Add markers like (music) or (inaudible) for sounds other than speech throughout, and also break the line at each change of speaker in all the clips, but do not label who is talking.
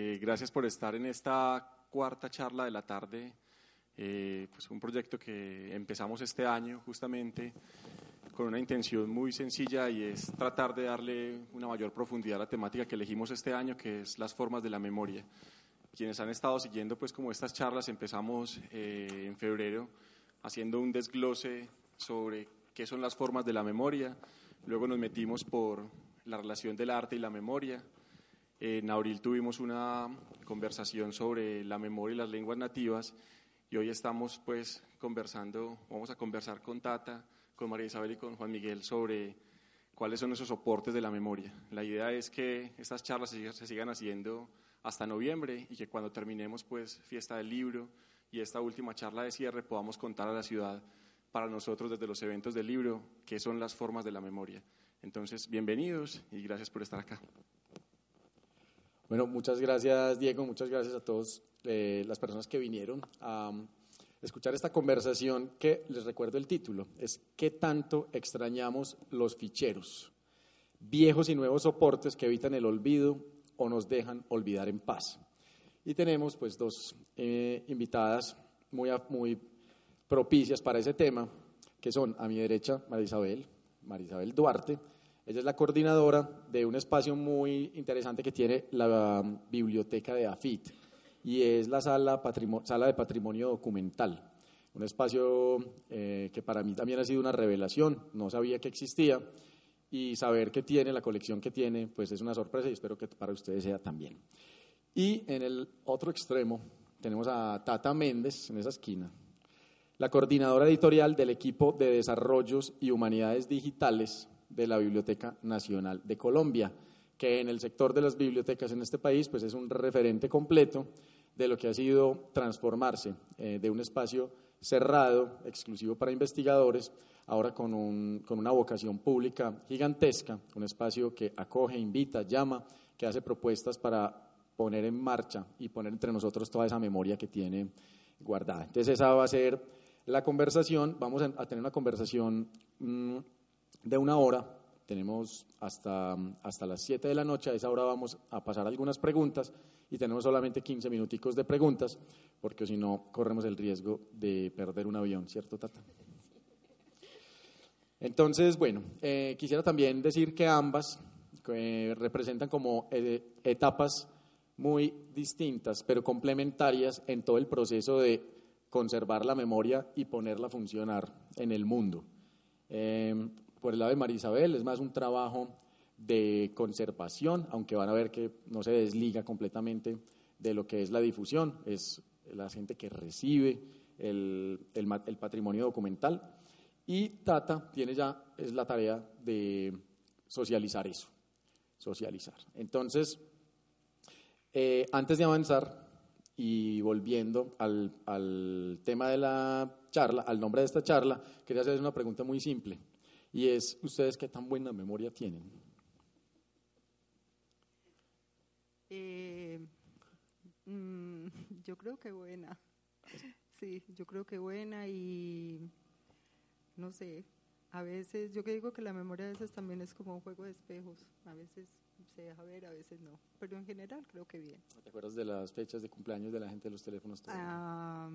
Eh, gracias por estar en esta cuarta charla de la tarde. Eh, pues un proyecto que empezamos este año justamente con una intención muy sencilla y es tratar de darle una mayor profundidad a la temática que elegimos este año, que es las formas de la memoria. Quienes han estado siguiendo pues como estas charlas empezamos eh, en febrero haciendo un desglose sobre qué son las formas de la memoria, luego nos metimos por la relación del arte y la memoria, en abril tuvimos una conversación sobre la memoria y las lenguas nativas y hoy estamos pues conversando, vamos a conversar con Tata, con María Isabel y con Juan Miguel sobre cuáles son esos soportes de la memoria. La idea es que estas charlas se sigan haciendo hasta noviembre y que cuando terminemos pues fiesta del libro y esta última charla de cierre podamos contar a la ciudad para nosotros desde los eventos del libro qué son las formas de la memoria. Entonces, bienvenidos y gracias por estar acá.
Bueno, muchas gracias Diego, muchas gracias a todas eh, las personas que vinieron a um, escuchar esta conversación que les recuerdo el título, es ¿qué tanto extrañamos los ficheros? Viejos y nuevos soportes que evitan el olvido o nos dejan olvidar en paz. Y tenemos pues dos eh, invitadas muy, muy propicias para ese tema, que son a mi derecha María Isabel, María Isabel Duarte, ella es la coordinadora de un espacio muy interesante que tiene la um, biblioteca de AFIT y es la sala, sala de patrimonio documental. Un espacio eh, que para mí también ha sido una revelación, no sabía que existía y saber que tiene, la colección que tiene, pues es una sorpresa y espero que para ustedes sea también. Y en el otro extremo tenemos a Tata Méndez, en esa esquina, la coordinadora editorial del equipo de Desarrollos y Humanidades Digitales de la Biblioteca Nacional de Colombia, que en el sector de las bibliotecas en este país pues es un referente completo de lo que ha sido transformarse eh, de un espacio cerrado, exclusivo para investigadores, ahora con, un, con una vocación pública gigantesca, un espacio que acoge, invita, llama, que hace propuestas para poner en marcha y poner entre nosotros toda esa memoria que tiene guardada. Entonces esa va a ser la conversación, vamos a tener una conversación mm, de una hora. Tenemos hasta, hasta las 7 de la noche, a esa hora vamos a pasar algunas preguntas y tenemos solamente 15 minuticos de preguntas, porque si no corremos el riesgo de perder un avión, ¿cierto, Tata? Entonces, bueno, eh, quisiera también decir que ambas representan como eh, etapas muy distintas, pero complementarias en todo el proceso de conservar la memoria y ponerla a funcionar en el mundo por el lado de María Isabel, es más un trabajo de conservación, aunque van a ver que no se desliga completamente de lo que es la difusión, es la gente que recibe el, patrimonio documental. Y Tata tiene ya, es la tarea de socializar eso, socializar. Entonces, eh, antes de avanzar y volviendo al, al tema de la charla, al nombre de esta charla, quería hacerles una pregunta muy simple y es, ¿ustedes qué tan buena memoria tienen?
Eh, mm, yo creo que buena. Sí, yo creo que buena y no sé, a veces, yo que digo que la memoria a veces también es como un juego de espejos, a veces se deja ver, a veces no, pero en general creo que bien.
¿Te acuerdas de las fechas de cumpleaños de la gente de los teléfonos?
Ah,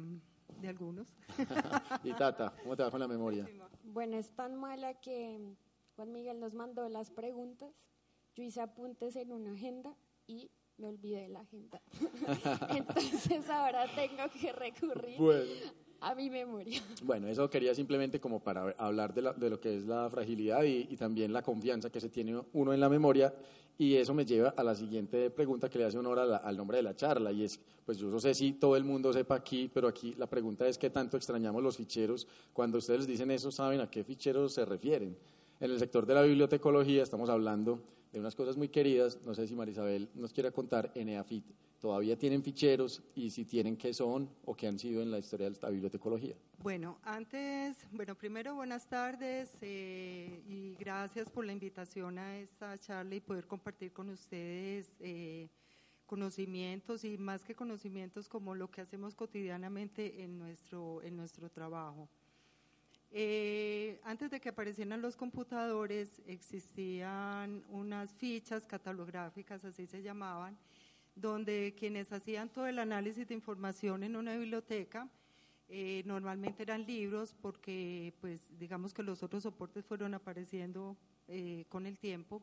de algunos. (laughs)
y Tata, ¿cómo te va con la memoria?
Bueno, es tan mala que Juan Miguel nos mandó las preguntas, yo hice apuntes en una agenda y me olvidé la agenda. (laughs) Entonces ahora tengo que recurrir a mi memoria.
Bueno, eso quería simplemente como para hablar de, de lo que es la fragilidad y, y, también la confianza que se tiene uno en la memoria y eso me lleva a la siguiente pregunta que le hace honor al nombre de la charla, y es, pues yo no sé si todo el mundo sepa aquí, pero aquí la pregunta es qué tanto extrañamos los ficheros. Cuando ustedes dicen eso, ¿saben a qué ficheros se refieren? En el sector de la bibliotecología estamos hablando de unas cosas muy queridas. No sé si Marisabel nos quiera contar en EAFIT. ¿Todavía tienen ficheros y si tienen qué son o qué han sido en la historia de la bibliotecología?
Bueno, antes, bueno, primero buenas tardes eh, y gracias por la invitación a esta charla y poder compartir con ustedes eh, conocimientos y más que conocimientos como lo que hacemos cotidianamente en nuestro, en nuestro trabajo. Eh, antes de que aparecieran los computadores existían unas fichas catalográficas, así se llamaban, donde quienes hacían todo el análisis de información en una biblioteca eh, normalmente eran libros porque pues digamos que los otros soportes fueron apareciendo eh, con el tiempo.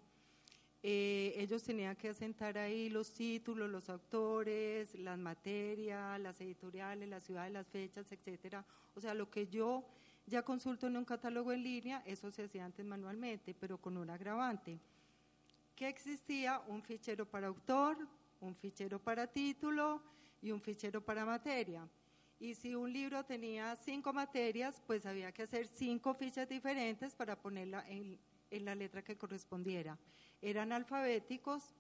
ellos tenían que asentar ahí los títulos, los autores, las materias, las editoriales, la ciudad las fechas, etcétera. O sea, lo que yo ya consulto en un catálogo en línea, eso se hacía antes manualmente, pero con un agravante, que existía un fichero para autor, un fichero para título y un fichero para materia. Y si un libro tenía cinco materias, pues había que hacer cinco fichas diferentes para ponerla en, la letra que correspondiera. Eran alfabéticos,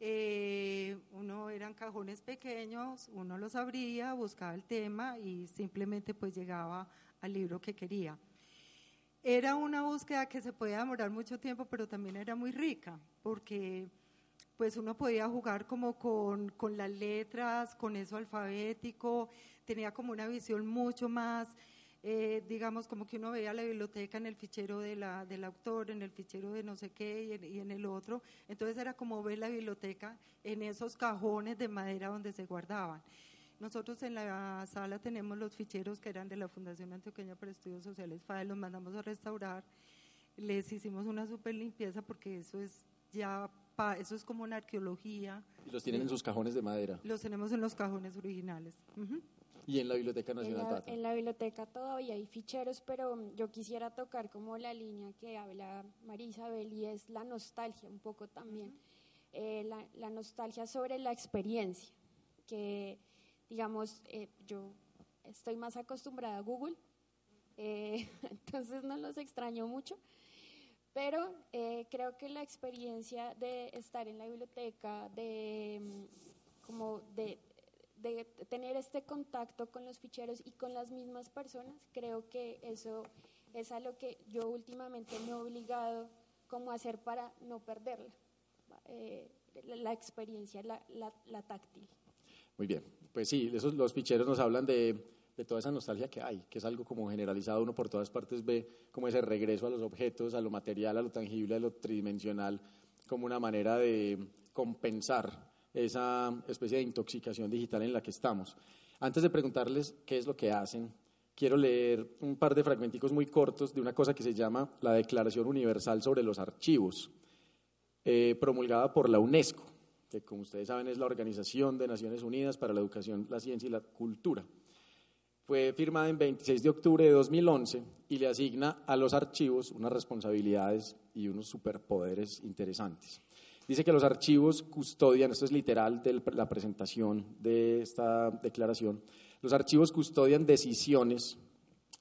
eh, uno eran cajones pequeños, uno los abría, buscaba el tema y simplemente pues llegaba al libro que quería. Era una búsqueda que se podía demorar mucho tiempo, pero también era muy rica, porque pues uno podía jugar como con, con las letras, con eso alfabético, tenía como una visión mucho más, eh, digamos, como que uno veía la biblioteca en el fichero de la, del autor, en el fichero de no sé qué y en, y en, el otro. Entonces era como ver la biblioteca en esos cajones de madera donde se guardaban. Nosotros en la sala tenemos los ficheros que eran de la Fundación Antioqueña para Estudios Sociales FAE, los mandamos a restaurar, les hicimos una super limpieza porque eso es ya, eso es como una arqueología.
¿Y los tienen en sus cajones de madera?
Los tenemos en los cajones originales.
¿Y en la Biblioteca Nacional
en la, En la biblioteca todavía hay ficheros, pero yo quisiera tocar como la línea que habla María Isabel y es la nostalgia un poco también. Eh, la, la nostalgia sobre la experiencia, que digamos, eh, yo estoy más acostumbrada a Google, eh, (laughs) entonces no los extraño mucho, pero eh, creo que la experiencia de estar en la biblioteca, de, mm, como de, de, tener este contacto con los ficheros y con las mismas personas, creo que eso es a lo que yo últimamente me he obligado como a hacer para no perderla, la, experiencia, la, la, la táctil.
Muy bien, pues sí, esos, los ficheros nos hablan de, de, toda esa nostalgia que hay, que es algo como generalizado, uno por todas partes ve como ese regreso a los objetos, a lo material, a lo tangible, a lo tridimensional, como una manera de compensar esa especie de intoxicación digital en la que estamos. Antes de preguntarles qué es lo que hacen, quiero leer un par de fragmenticos muy cortos de una cosa que se llama la Declaración Universal sobre los Archivos, eh, promulgada por la UNESCO que como ustedes saben es la Organización de Naciones Unidas para la Educación, la Ciencia y la Cultura. Fue firmada en 26 de octubre de 2011 y le asigna a los archivos unas responsabilidades y unos superpoderes interesantes. Dice que los archivos custodian, esto es literal de la presentación de esta declaración, los archivos custodian decisiones,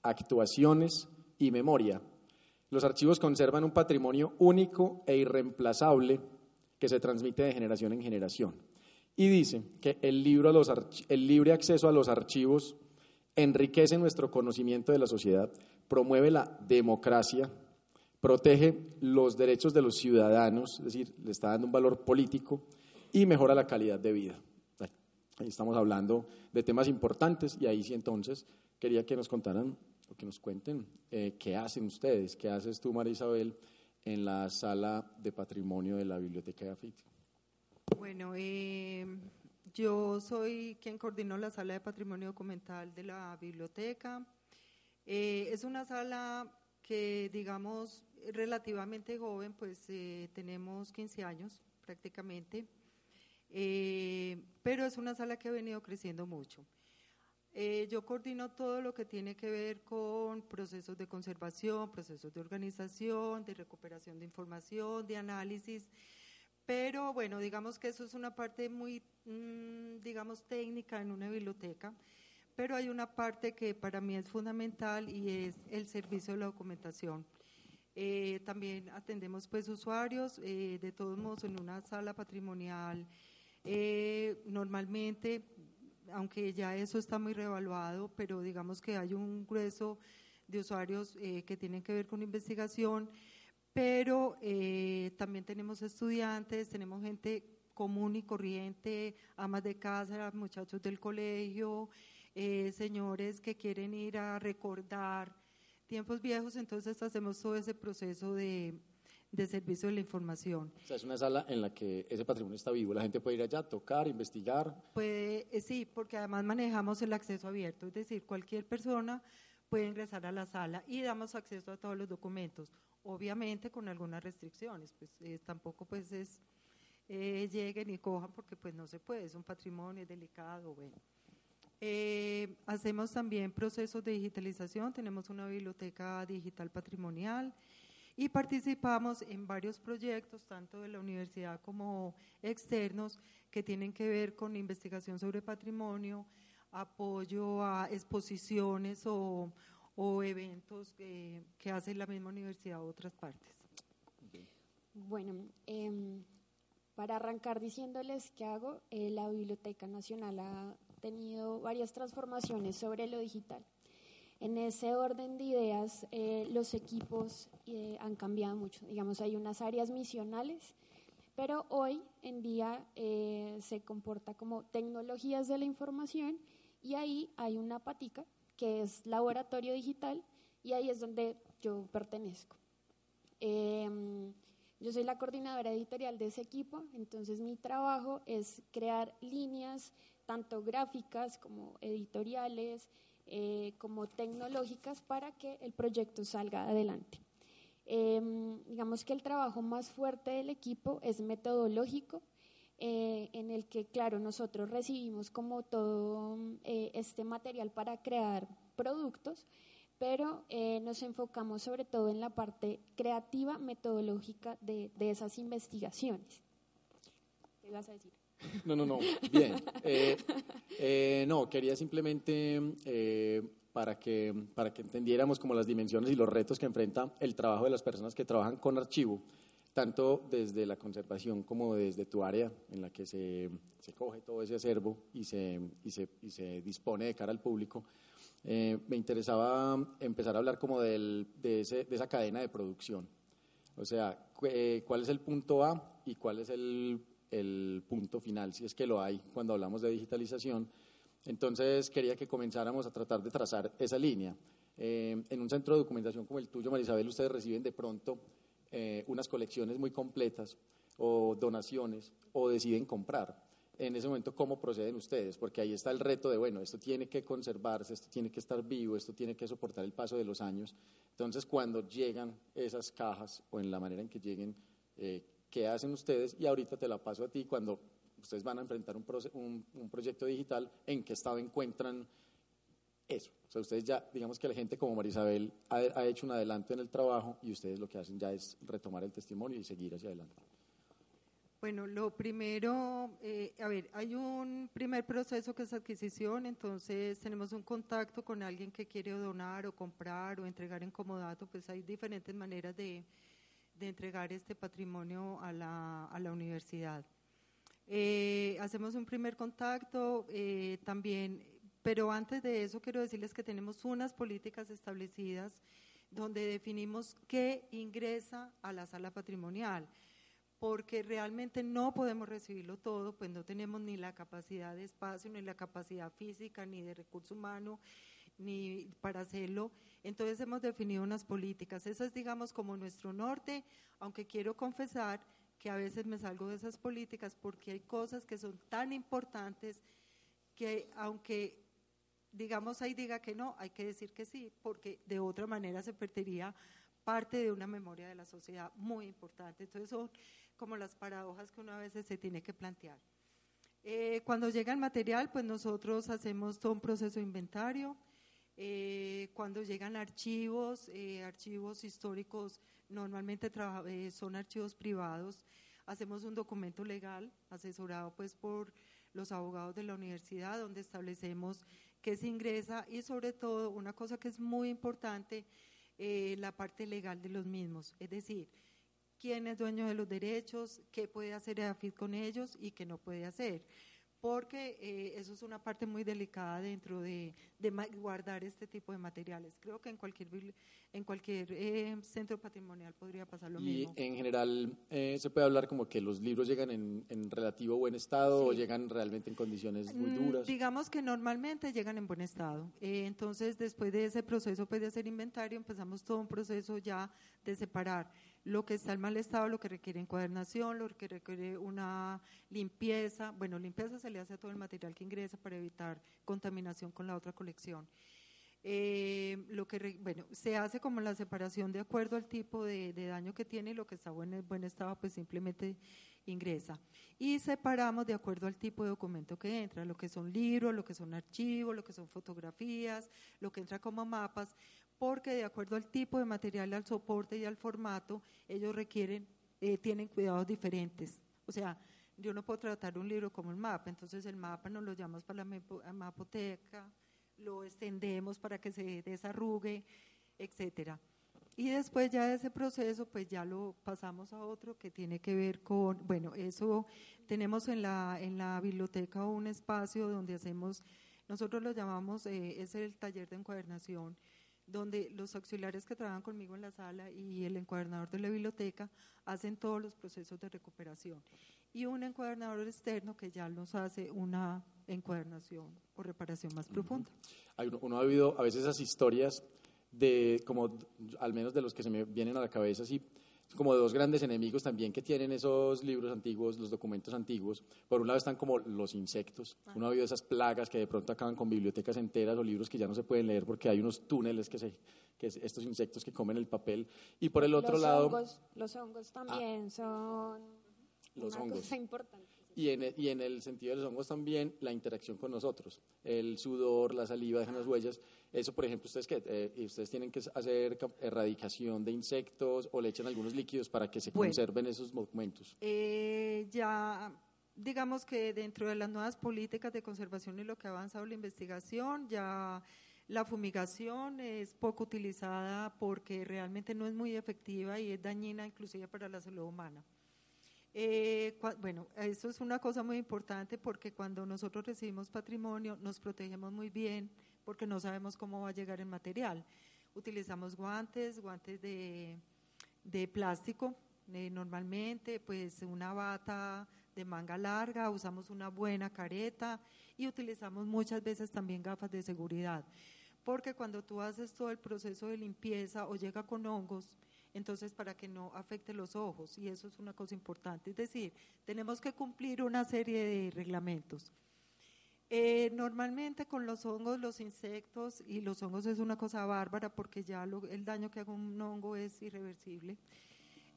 actuaciones y memoria. Los archivos conservan un patrimonio único e irreemplazable que se transmite de generación en generación. Y dice que el, libro los el libre acceso a los archivos enriquece nuestro conocimiento de la sociedad, promueve la democracia, protege los derechos de los ciudadanos, es decir, le está dando un valor político y mejora la calidad de vida. Ahí estamos hablando de temas importantes y ahí sí entonces quería que nos contaran o que nos cuenten eh, qué hacen ustedes, qué haces tú, María Isabel, en la sala de patrimonio de la Biblioteca de AFIT?
Bueno, eh, yo soy quien coordinó la sala de patrimonio documental de la biblioteca. Eh, es una sala que, digamos, relativamente joven, pues eh, tenemos 15 años prácticamente, pero es una sala que ha venido creciendo mucho. Eh, yo coordino todo lo que tiene que ver con procesos de conservación, procesos de organización, de recuperación de información, de análisis, pero bueno, digamos que eso es una parte muy, mm, digamos, técnica en una biblioteca, pero hay una parte que para mí es fundamental y es el servicio de la documentación. Eh, también atendemos pues usuarios, eh, de todos modos en una sala patrimonial. Eh, normalmente, aunque ya eso está muy revaluado, pero digamos que hay un grueso de usuarios que tienen que ver con investigación, pero también tenemos estudiantes, tenemos gente común y corriente, amas de casa, muchachos del colegio, señores que quieren ir a recordar tiempos viejos, entonces hacemos todo ese proceso de, de servicio de la información.
O sea, es una sala en la que ese patrimonio está vivo, la gente puede ir allá, tocar, investigar.
Puede, eh, sí, porque además manejamos el acceso abierto, es decir, cualquier persona puede ingresar a la sala y damos acceso a todos los documentos, obviamente con algunas restricciones, pues eh, tampoco pues es eh, lleguen y cojan porque pues no se puede, es un patrimonio delicado, bueno. Eh, hacemos también procesos de digitalización, tenemos una biblioteca digital patrimonial y participamos en varios proyectos, tanto de la universidad como externos, que tienen que ver con investigación sobre patrimonio, apoyo a exposiciones o, eventos que, hace la misma universidad u otras partes.
Bueno, em, para arrancar diciéndoles qué hago, eh, la Biblioteca Nacional ha tenido varias transformaciones sobre lo digital. En ese orden de ideas, eh, los equipos eh, han cambiado mucho. Digamos, hay unas áreas misionales, pero hoy en día eh, se comporta como tecnologías de la información y ahí hay una patica que es laboratorio digital y ahí es donde yo pertenezco. Em, yo soy la coordinadora editorial de ese equipo, entonces mi trabajo es crear líneas tanto gráficas como editoriales, eh, como tecnológicas para que el proyecto salga adelante. Em, digamos que el trabajo más fuerte del equipo es metodológico, eh, en el que, claro, nosotros recibimos como todo eh, este material para crear productos, pero nos enfocamos sobre todo en la parte creativa, metodológica de, de esas investigaciones. ¿Qué vas a decir?
No, no, no, bien. Eh, eh, no, quería simplemente eh, para, que, para que entendiéramos como las dimensiones y los retos que enfrenta el trabajo de las personas que trabajan con archivo, tanto desde la conservación como desde tu área en la que se, se coge todo ese acervo y se, y se, y se dispone de cara al público. me interesaba empezar a hablar como del, de, ese, de esa cadena de producción. O sea, cuál es el punto A y cuál es el el punto final, si es que lo hay cuando hablamos de digitalización. Entonces quería que comenzáramos a tratar de trazar esa línea. Eh, en un centro de documentación como el tuyo, Marisabel, ustedes reciben de pronto eh, unas colecciones muy completas o donaciones o deciden comprar. En ese momento, ¿cómo proceden ustedes? Porque ahí está el reto de, bueno, esto tiene que conservarse, esto tiene que estar vivo, esto tiene que soportar el paso de los años. Entonces, cuando llegan esas cajas o en la manera en que lleguen, eh, qué hacen ustedes y ahorita te la paso a ti cuando ustedes van a enfrentar un, un, proyecto digital, en qué estado encuentran eso. O sea, ustedes ya, digamos que la gente como Marisabel ha, ha hecho un adelanto en el trabajo y ustedes lo que hacen ya es retomar el testimonio y seguir hacia adelante.
Bueno, lo primero, eh, a ver, hay un primer proceso que es adquisición, entonces tenemos un contacto con alguien que quiere donar o comprar o entregar en comodato, pues hay diferentes maneras de, de entregar este patrimonio a la, a la universidad. Eh, hacemos un primer contacto eh, también, pero antes de eso quiero decirles que tenemos unas políticas establecidas donde definimos qué ingresa a la sala patrimonial, porque realmente no podemos recibirlo todo, pues no tenemos ni la capacidad de espacio, ni la capacidad física, ni de recurso humano, ni para hacerlo. Entonces hemos definido unas políticas. Esa es, digamos, como nuestro norte, aunque quiero confesar que a veces me salgo de esas políticas porque hay cosas que son tan importantes que aunque digamos ahí diga que no, hay que decir que sí, porque de otra manera se perdería parte de una memoria de la sociedad muy importante. Entonces son como las paradojas que uno a veces se tiene que plantear. Eh, cuando llega el material, pues nosotros hacemos todo un proceso de inventario, eh, cuando llegan archivos, eh, archivos históricos, normalmente eh, son archivos privados, hacemos un documento legal asesorado pues por los abogados de la universidad donde establecemos qué se ingresa y sobre todo una cosa que es muy importante eh, la parte legal de los mismos, es decir, quién es dueño de los derechos, qué puede hacer EAFID con ellos y qué no puede hacer porque eh, eso es una parte muy delicada dentro de, guardar este tipo de materiales. Creo que en cualquier, en cualquier eh, centro patrimonial podría pasar lo mismo.
Y en general eh, se puede hablar como que los libros llegan en, relativo buen estado o llegan realmente en condiciones muy mm, duras.
digamos que normalmente llegan en buen estado. entonces, después de ese proceso pues, de hacer inventario, empezamos todo un proceso ya de separar lo que está en mal estado, lo que requiere encuadernación, lo que requiere una limpieza. Bueno, limpieza se le hace a todo el material que ingresa para evitar contaminación con la otra colección. Eh, lo que bueno se hace como la separación de acuerdo al tipo de, daño que tiene y lo que está en buen estado pues simplemente ingresa y separamos de acuerdo al tipo de documento que entra lo que son libros lo que son archivos lo que son fotografías lo que entra como mapas porque de acuerdo al tipo de material, al soporte y al formato, ellos requieren, eh, tienen cuidados diferentes. O sea, yo no puedo tratar un libro como el mapa, entonces el mapa nos lo llamamos para la mapoteca, lo extendemos para que se desarrugue, etcétera. Y después ya de ese proceso, pues ya lo pasamos a otro que tiene que ver con, bueno, eso tenemos en la, en la biblioteca un espacio donde hacemos, nosotros lo llamamos, eh, es el taller de encuadernación, donde los auxiliares que trabajan conmigo en la sala y el encuadernador de la biblioteca hacen todos los procesos de recuperación. Y un encuadernador externo que ya nos hace una encuadernación o reparación más profunda.
Uno, ha habido a veces esas historias de, como al menos de los que se me vienen a la cabeza, así como dos grandes enemigos también que tienen esos libros antiguos, los documentos antiguos. Por un lado están como los insectos. Ah. Uno ha habido esas plagas que de pronto acaban con bibliotecas enteras o libros que ya no se pueden leer porque hay unos túneles que se que estos insectos que comen el papel. Y por el otro lado...
los hongos también son los una cosa importante.
Y en, el, y en el sentido de los hongos también, la interacción con nosotros. El sudor, la saliva dejan las huellas. Eso, por ejemplo, ustedes que eh, ustedes tienen que hacer erradicación de insectos o le echan algunos líquidos para que se conserven esos documentos.
Eh, ya, digamos que dentro de las nuevas políticas de conservación y lo que ha avanzado la investigación, ya la fumigación es poco utilizada porque realmente no es muy efectiva y es dañina inclusive para la salud humana. Eh, bueno, eso es una cosa muy importante porque cuando nosotros recibimos patrimonio nos protegemos muy bien porque no sabemos cómo va a llegar el material. Utilizamos guantes, guantes de, plástico eh, normalmente, pues una bata de manga larga, usamos una buena careta y utilizamos muchas veces también gafas de seguridad. Porque cuando tú haces todo el proceso de limpieza o llega con hongos, entonces para que no afecte los ojos, y eso es una cosa importante. Es decir, tenemos que cumplir una serie de reglamentos. Eh, normalmente con los hongos, los insectos, y los hongos es una cosa bárbara porque ya el daño que haga un hongo es irreversible.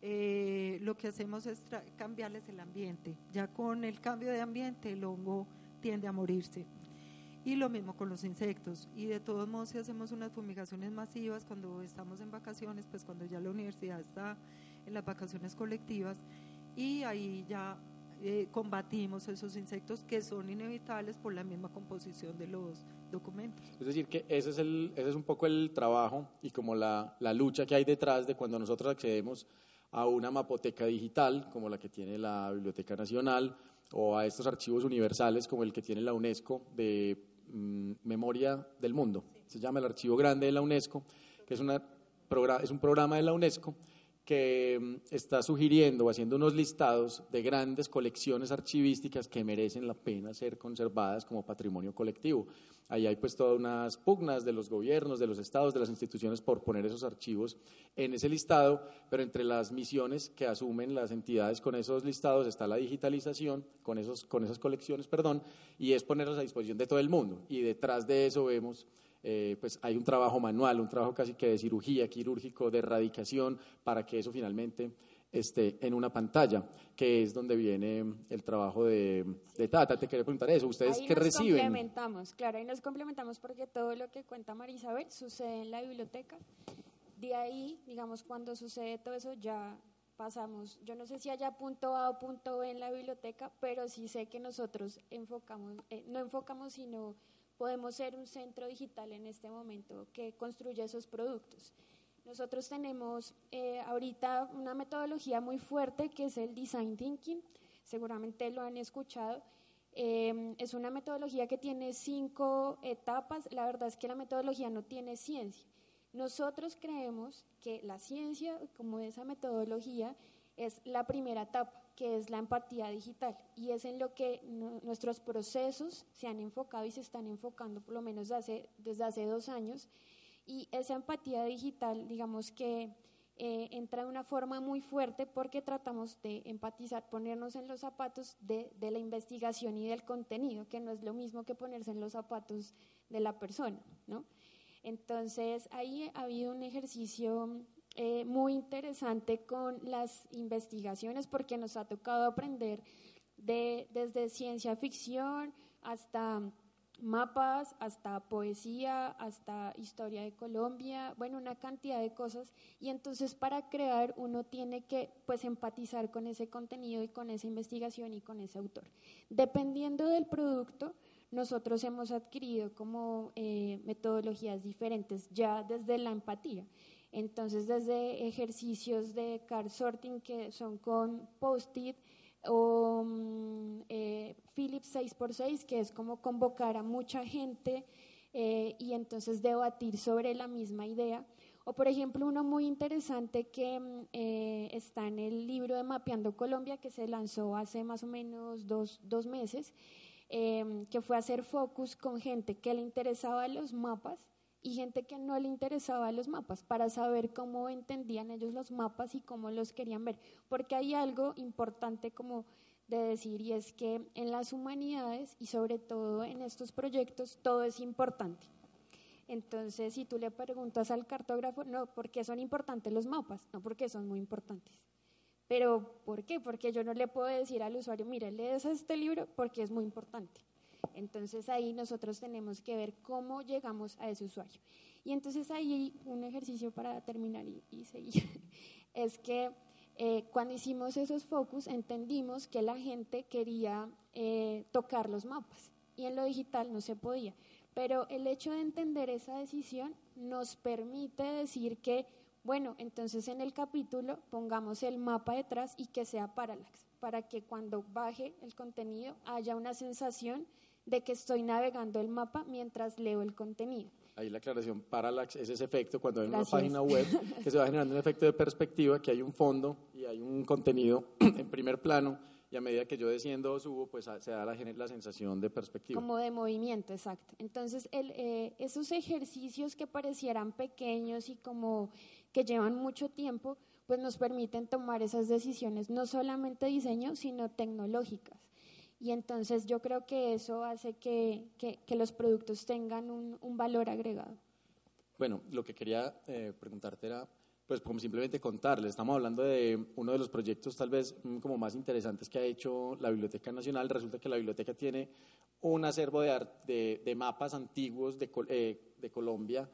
Eh, lo que hacemos es cambiarles el ambiente. Ya con el cambio de ambiente el hongo tiende a morirse. Y lo mismo con los insectos. Y de todos modos, si hacemos unas fumigaciones masivas cuando estamos en vacaciones, pues cuando ya la universidad está en las vacaciones colectivas, y ahí ya eh, combatimos esos insectos que son inevitables por la misma composición de los documentos.
Es decir, que ese es, el, ese es un poco el trabajo y como la, la lucha que hay detrás de cuando nosotros accedemos a una mapoteca digital, como la que tiene la Biblioteca Nacional, o a estos archivos universales como el que tiene la UNESCO de Mm, memoria del Mundo. Se llama el Archivo Grande de la UNESCO, que es, una, es un programa de la UNESCO que mm, está sugiriendo o haciendo unos listados de grandes colecciones archivísticas que merecen la pena ser conservadas como patrimonio colectivo. Ahí hay pues todas unas pugnas de los gobiernos, de los estados, de las instituciones por poner esos archivos en ese listado, pero entre las misiones que asumen las entidades con esos listados está la digitalización con, esos, con esas colecciones, perdón, y es ponerlos a disposición de todo el mundo. Y detrás de eso vemos eh, pues hay un trabajo manual, un trabajo casi que de cirugía, quirúrgico, de erradicación, para que eso finalmente esté en una pantalla, que es donde viene el trabajo de, Tata. Te quería preguntar eso, ¿ustedes qué reciben?
Nos complementamos, claro, ahí nos complementamos porque todo lo que cuenta Marisabel sucede en la biblioteca. De ahí, digamos, cuando sucede todo eso, ya pasamos, yo no sé si haya punto A o punto B en la biblioteca, pero sí sé que nosotros enfocamos, eh, no enfocamos, sino podemos ser un centro digital en este momento que construya esos productos. Nosotros tenemos eh, ahorita una metodología muy fuerte que es el Design Thinking, seguramente lo han escuchado. Em, es una metodología que tiene cinco etapas. La verdad es que la metodología no tiene ciencia. Nosotros creemos que la ciencia, como esa metodología, es la primera etapa, que es la empatía digital, y es en lo que nuestros procesos se han enfocado y se están enfocando, por lo menos desde hace dos años, y esa empatía digital, digamos que eh, entra de una forma muy fuerte porque tratamos de empatizar, ponernos en los zapatos de, de, la investigación y del contenido, que no es lo mismo que ponerse en los zapatos de la persona, ¿no? Entonces, ahí ha habido un ejercicio eh, muy interesante con las investigaciones porque nos ha tocado aprender de, desde ciencia ficción hasta mapas, hasta poesía, hasta historia de Colombia, bueno, una cantidad de cosas. Y entonces para crear uno tiene que pues empatizar con ese contenido y con esa investigación y con ese autor. Dependiendo del producto, nosotros hemos adquirido como eh, metodologías diferentes ya desde la empatía. Entonces, desde ejercicios de card sorting que son con post-it, o mm, eh, Philips 6x6, que es como convocar a mucha gente eh, y entonces debatir sobre la misma idea. O, por ejemplo, uno muy interesante que mm, eh, está en el libro de Mapeando Colombia, que se lanzó hace más o menos dos, dos meses, em, que fue hacer focus con gente que le interesaba los mapas y gente que no le interesaba los mapas para saber cómo entendían ellos los mapas y cómo los querían ver. Porque hay algo importante como de decir y es que en las humanidades y sobre todo en estos proyectos todo es importante. Entonces, si tú le preguntas al cartógrafo, no, ¿por qué son importantes los mapas? No, porque son muy importantes. Pero, ¿por qué? Porque yo no le puedo decir al usuario, mira, lees este libro porque es muy importante. Entonces ahí nosotros tenemos que ver cómo llegamos a ese usuario. Y entonces ahí un ejercicio para terminar y, seguir (laughs) es que eh, cuando hicimos esos focus entendimos que la gente quería eh, tocar los mapas y en lo digital no se podía. Pero el hecho de entender esa decisión nos permite decir que, bueno, entonces en el capítulo pongamos el mapa detrás y que sea parallax, para que cuando baje el contenido haya una sensación de que estoy navegando el mapa mientras leo el contenido.
Ahí la aclaración, parallax es ese efecto cuando hay una página web que se va generando un efecto de perspectiva, que hay un fondo y hay un contenido (clears throat) en primer plano y a medida que yo desciendo o subo, pues se da la, la sensación de perspectiva.
Como de movimiento, exacto. Entonces, el, eh, esos ejercicios que parecieran pequeños y como que llevan mucho tiempo, pues nos permiten tomar esas decisiones, no solamente diseño, sino tecnológicas. Y entonces yo creo que eso hace que, que, los productos tengan un, un, valor agregado.
Bueno, lo que quería eh, preguntarte era, pues como simplemente contarles, estamos hablando de uno de los proyectos tal vez mm, como más interesantes que ha hecho la Biblioteca Nacional. Resulta que la biblioteca tiene un acervo de, de, de mapas antiguos de, eh, de Colombia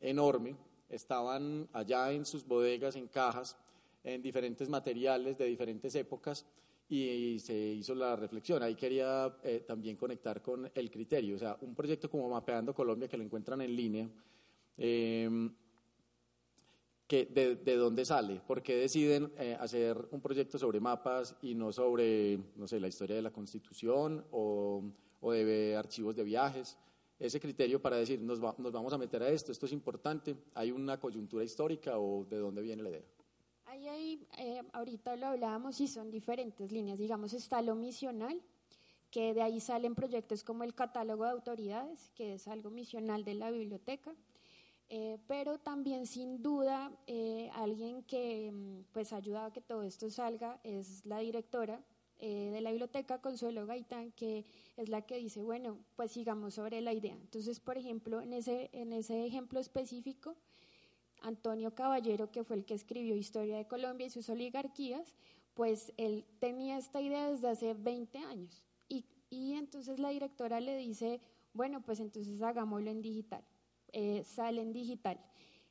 enorme. Estaban allá en sus bodegas, en cajas, en diferentes materiales de diferentes épocas y se hizo la reflexión. Ahí quería eh, también conectar con el criterio, o sea, un proyecto como Mapeando Colombia que lo encuentran en línea, em, que de, dónde sale? ¿Por qué deciden eh, hacer un proyecto sobre mapas y no sobre, no sé, la historia de la Constitución o, o de archivos de viajes? Ese criterio para decir, nos, nos vamos a meter a esto, esto es importante, ¿hay una coyuntura histórica o de dónde viene la idea?
Ahí, eh, ahorita lo hablábamos y son diferentes líneas. Digamos, está lo misional, que de ahí salen proyectos como el catálogo de autoridades, que es algo misional de la biblioteca. Eh, pero también sin duda eh, alguien que mm, pues ayuda a que todo esto salga es la directora de la biblioteca, Consuelo Gaitán, que es la que dice, bueno, pues sigamos sobre la idea. Entonces, por ejemplo, en ese, en ese ejemplo específico, Antonio Caballero, que fue el que escribió Historia de Colombia y sus oligarquías, pues él tenía esta idea desde hace 20 años. Y, y entonces la directora le dice, bueno, pues entonces hagámoslo en digital, eh, sale en digital.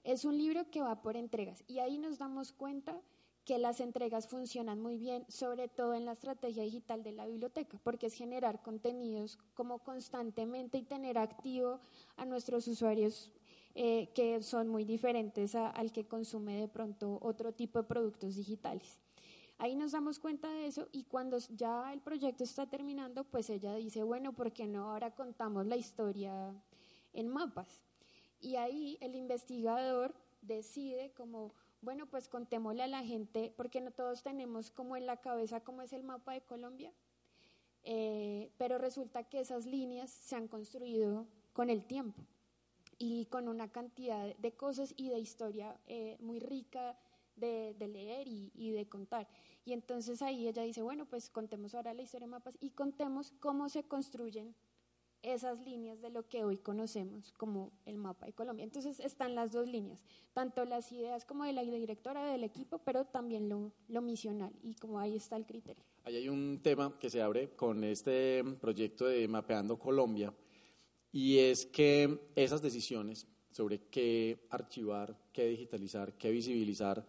Es un libro que va por entregas y ahí nos damos cuenta que las entregas funcionan muy bien, sobre todo en la estrategia digital de la biblioteca, porque es generar contenidos como constantemente y tener activo a nuestros usuarios eh, que son muy diferentes al que consume de pronto otro tipo de productos digitales. Ahí nos damos cuenta de eso y cuando ya el proyecto está terminando, pues ella dice, bueno, ¿por qué no ahora contamos la historia en mapas? Y ahí el investigador decide como, bueno, pues contémosle a la gente, porque no todos tenemos como en la cabeza cómo es el mapa de Colombia, eh, pero resulta que esas líneas se han construido con el tiempo y con una cantidad de cosas y de historia eh, muy rica de, leer y, y, de contar. Y entonces ahí ella dice, bueno, pues contemos ahora la historia de mapas y contemos cómo se construyen esas líneas de lo que hoy conocemos como el mapa de Colombia. Entonces están las dos líneas, tanto las ideas como de la directora del equipo, pero también lo, lo misional y como ahí está el criterio.
Ahí hay un tema que se abre con este proyecto de Mapeando Colombia y es que esas decisiones sobre qué archivar, qué digitalizar, qué visibilizar,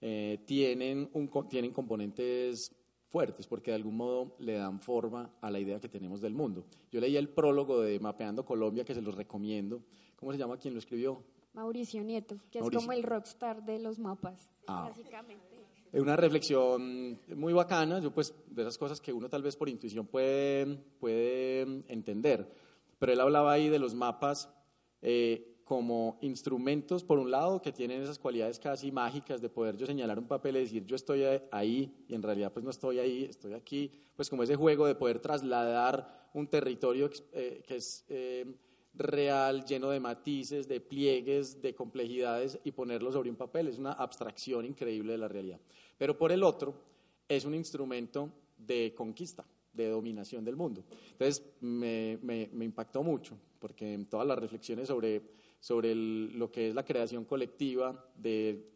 eh, tienen, un, tienen componentes fuertes, porque de algún modo le dan forma a la idea que tenemos del mundo. Yo leí el prólogo de Mapeando Colombia, que se los recomiendo. ¿Cómo se llama quien lo escribió?
Mauricio Nieto, que es como el rockstar de los mapas, ah. básicamente.
Es una reflexión muy bacana, yo pues de esas cosas que uno tal vez por intuición puede, puede entender, pero él hablaba ahí de los mapas eh, como instrumentos, por un lado, que tienen esas cualidades casi mágicas de poder yo señalar un papel y decir yo estoy ahí y en realidad pues no estoy ahí, estoy aquí, pues como ese juego de poder trasladar un territorio eh, que es eh, real, lleno de matices, de pliegues, de complejidades y ponerlo sobre un papel, es una abstracción increíble de la realidad. Pero por el otro, es un instrumento de conquista, de dominación del mundo. Entonces me, impactó mucho, porque en todas las reflexiones sobre sobre lo que es la creación colectiva, de,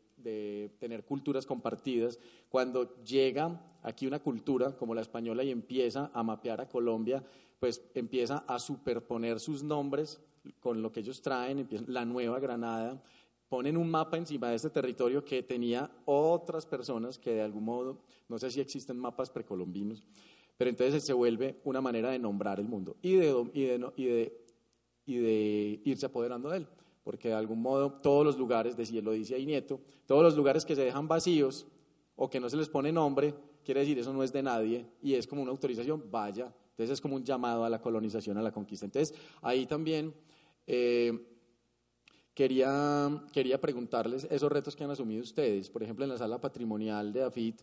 tener culturas compartidas. Cuando llega aquí una cultura como la española y empieza a mapear a Colombia, pues empieza a superponer sus nombres con lo que ellos traen, la Nueva Granada, ponen un mapa encima de este territorio que tenía otras personas que de algún modo, no sé si existen mapas precolombinos, pero entonces se vuelve una manera de nombrar el mundo y de, y de, y de y de irse apoderando de él. Porque de algún modo todos los lugares, decía, lo dice ahí Nieto, todos los lugares que se dejan vacíos o que no se les pone nombre, quiere decir eso no es de nadie y es como una autorización, vaya. Entonces es como un llamado a la colonización, a la conquista. Entonces ahí también eh, quería, quería preguntarles esos retos que han asumido ustedes. Por ejemplo, en la sala patrimonial de AFIT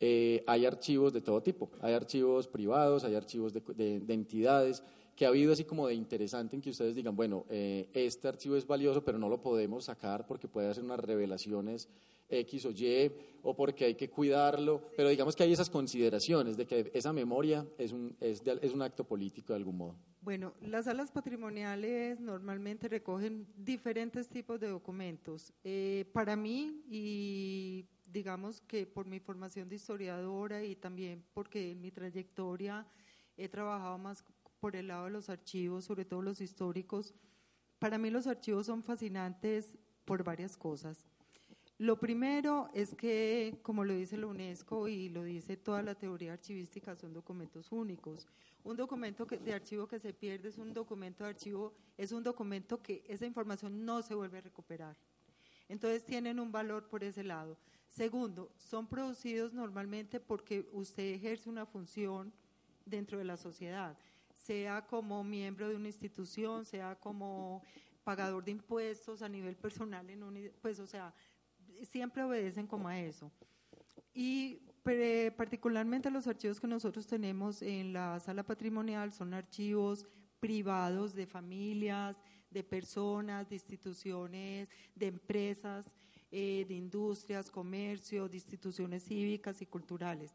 eh, hay archivos de todo tipo. Hay archivos privados, hay archivos de, de entidades que ha habido así como de interesante en que ustedes digan, bueno, eh, este archivo es valioso, pero no lo podemos sacar porque puede hacer unas revelaciones X o Y, o porque hay que cuidarlo, pero digamos que hay esas consideraciones de que esa memoria es un, es, es un acto político de algún modo.
Bueno, las salas patrimoniales normalmente recogen diferentes tipos de documentos. Eh, para mí, y digamos que por mi formación de historiadora y también porque en mi trayectoria he trabajado más por el lado de los archivos, sobre todo los históricos. Para mí los archivos son fascinantes por varias cosas. Lo primero es que, como lo dice la UNESCO y lo dice toda la teoría archivística, son documentos únicos. Un documento de archivo que se pierde es un documento de archivo, es un documento que esa información no se vuelve a recuperar. Entonces tienen un valor por ese lado. Segundo, son producidos normalmente porque usted ejerce una función dentro de la sociedad sea como miembro de una institución, sea como pagador de impuestos a nivel personal, en un, pues o sea, siempre obedecen como a eso. Y particularmente los archivos que nosotros tenemos en la sala patrimonial son archivos privados de familias, de personas, de instituciones, de empresas, eh, de industrias, comercio, de instituciones cívicas y culturales.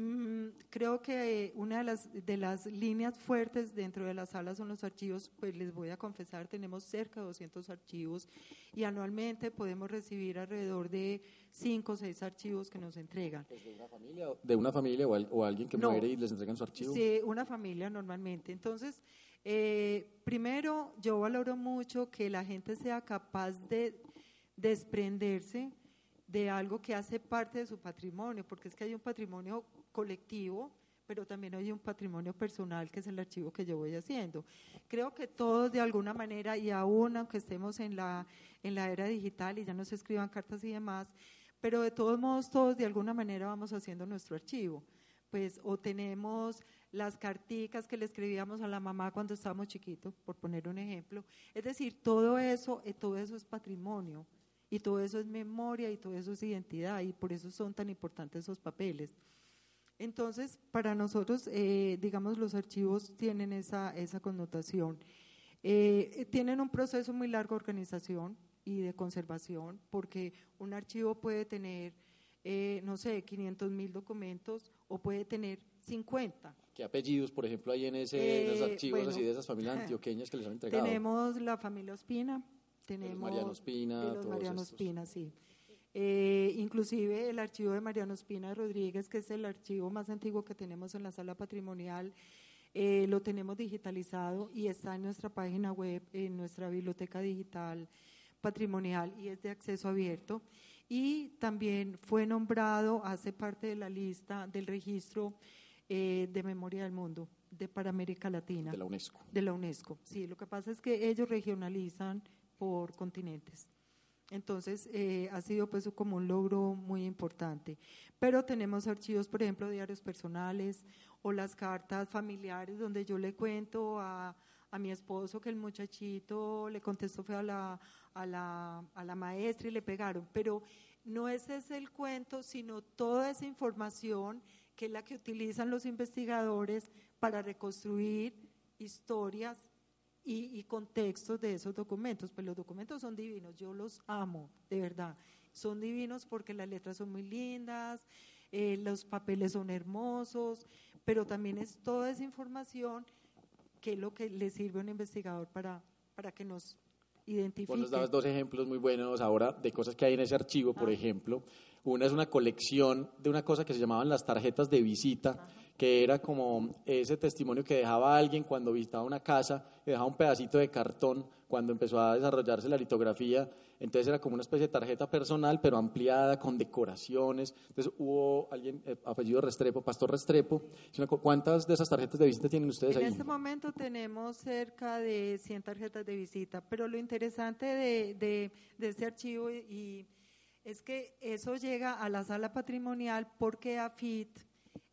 Mm, creo que una de las, de las líneas fuertes dentro de las salas son los archivos, pues les voy a confesar, tenemos cerca de 200 archivos y anualmente podemos recibir alrededor de 5 o 6 archivos que nos entregan.
¿De una familia, de una familia o, alguien que muere y les entregan su archivo?
Sí, una familia normalmente. Entonces, eh, primero, yo valoro mucho que la gente sea capaz de desprenderse de algo que hace parte de su patrimonio, porque es que hay un patrimonio colectivo, pero también hay un patrimonio personal que es el archivo que yo voy haciendo. Creo que todos de alguna manera, y aún aunque estemos en la, en la era digital y ya no se escriban cartas y demás, pero de todos modos todos de alguna manera vamos haciendo nuestro archivo. Pues o tenemos las carticas que le escribíamos a la mamá cuando estábamos chiquitos, por poner un ejemplo. Es decir, todo eso, eh, todo eso es patrimonio y todo eso es memoria y todo eso es identidad y por eso son tan importantes esos papeles. Entonces, para nosotros, eh, digamos, los archivos tienen esa, esa connotación. Eh, tienen un proceso muy largo de organización y de conservación, porque un archivo puede tener, eh, no sé, 500 mil documentos o puede tener 50.
¿Qué apellidos, por ejemplo, hay en, ese, esos archivos así de esas familias (laughs) antioqueñas que les han entregado?
Tenemos la familia Ospina, tenemos...
Mariano Ospina,
los Mariano Ospina, sí. Eh, inclusive el archivo de Mariano Espina Rodríguez, que es el archivo más antiguo que tenemos en la sala patrimonial, eh, lo tenemos digitalizado y está en nuestra página web, en nuestra biblioteca digital patrimonial y es de acceso abierto. Y también fue nombrado, hace parte de la lista del registro eh, de memoria del mundo de para América Latina.
De la UNESCO.
De la UNESCO, sí. Lo que pasa es que ellos regionalizan por continentes. Entonces, eh, ha sido pues como un logro muy importante. Pero tenemos archivos, por ejemplo, diarios personales o las cartas familiares donde yo le cuento a, a mi esposo que el muchachito le contestó fue a la, a, la, a la maestra y le pegaron. Pero no ese es el cuento, sino toda esa información que es la que utilizan los investigadores para reconstruir historias y, contextos de esos documentos. Pues los documentos son divinos, yo los amo, de verdad. Son divinos porque las letras son muy lindas, eh, los papeles son hermosos, pero también es toda esa información que es lo que le sirve a un investigador para, para que nos identifique. Vos
nos dabas dos ejemplos muy buenos ahora de cosas que hay en ese archivo, por ejemplo. Una es una colección de una cosa que se llamaban las tarjetas de visita que era como ese testimonio que dejaba alguien cuando visitaba una casa, que dejaba un pedacito de cartón cuando empezó a desarrollarse la litografía, entonces era como una especie de tarjeta personal, pero ampliada, con decoraciones. Entonces hubo alguien, eh, apellido Restrepo, Pastor Restrepo. ¿Cuántas de esas tarjetas de visita tienen ustedes
ahí?
En
este momento tenemos cerca de 100 tarjetas de visita, pero lo interesante de, de, de este archivo y, es que eso llega a la sala patrimonial porque AFIT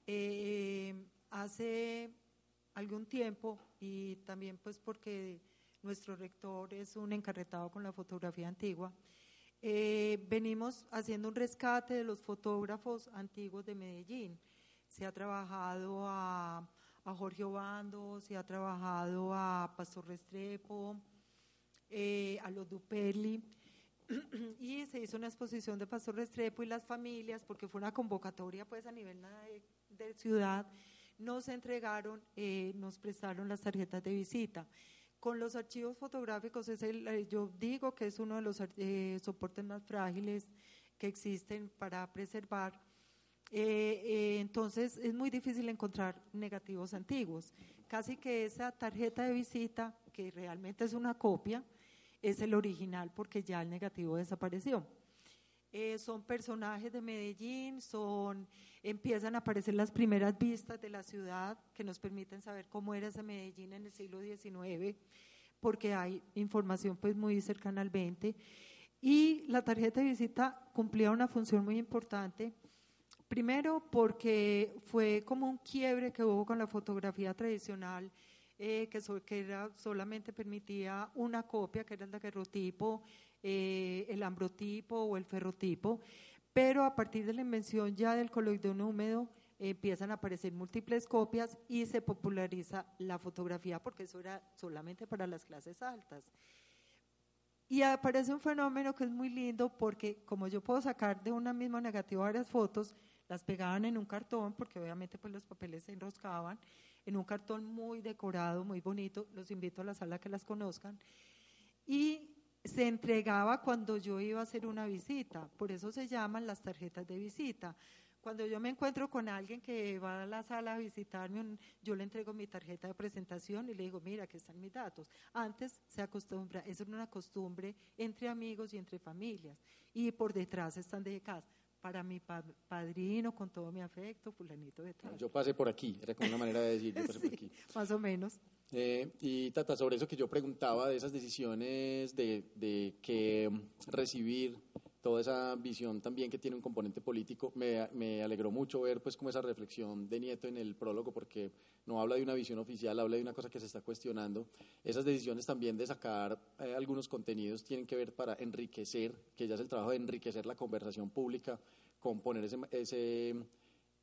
eh, hace algún tiempo y también pues porque nuestro rector es un encarretado con la fotografía antigua, eh, venimos haciendo un rescate de los fotógrafos antiguos de Medellín. Se ha trabajado a, Jorge Obando, se ha trabajado a Pastor Restrepo, eh, a los Dupelli, (clears throat) y se hizo una exposición de Pastor Restrepo y las familias, porque fue una convocatoria pues a nivel de ciudad, nos entregaron, eh, nos prestaron las tarjetas de visita. Con los archivos fotográficos, es el, eh, yo digo que es uno de los eh, soportes más frágiles que existen para preservar. entonces es muy difícil encontrar negativos antiguos. Casi que esa tarjeta de visita, que realmente es una copia, es el original porque ya el negativo desapareció. Eh, son personajes de Medellín, son, empiezan a aparecer las primeras vistas de la ciudad que nos permiten saber cómo era ese Medellín en el siglo XIX, porque hay información pues muy cercana al 20. Y la tarjeta de visita cumplía una función muy importante, primero porque fue como un quiebre que hubo con la fotografía tradicional, eh, que, que era, solamente permitía una copia, que era el daguerrotipo, eh, el ambrotipo o el ferrotipo, pero a partir de la invención ya del coloidón húmedo empiezan a aparecer múltiples copias y se populariza la fotografía porque eso era solamente para las clases altas. Y aparece un fenómeno que es muy lindo porque como yo puedo sacar de una misma negativa varias fotos, las pegaban en un cartón porque obviamente pues los papeles se enroscaban en un cartón muy decorado, muy bonito, los invito a la sala que las conozcan. Y se entregaba cuando yo iba a hacer una visita, por eso se llaman las tarjetas de visita. Cuando yo me encuentro con alguien que va a la sala a visitarme, yo le entrego mi tarjeta de presentación y le digo, mira, aquí están mis datos. Antes se acostumbra, era una costumbre entre amigos y entre familias. Y por detrás están dedicadas para mi padrino, con todo mi afecto, fulanito de tal.
Yo pasé por aquí, era como una manera de decir, yo pasé por (laughs) aquí.
Más o menos.
Eh, y Tata, sobre eso que yo preguntaba, de esas decisiones de, de que recibir toda esa visión también que tiene un componente político. Me, alegró mucho ver pues como esa reflexión de Nieto en el prólogo porque no habla de una visión oficial, habla de una cosa que se está cuestionando. Esas decisiones también de sacar eh, algunos contenidos tienen que ver para enriquecer, que ya es el trabajo de enriquecer la conversación pública, componer ese, ese,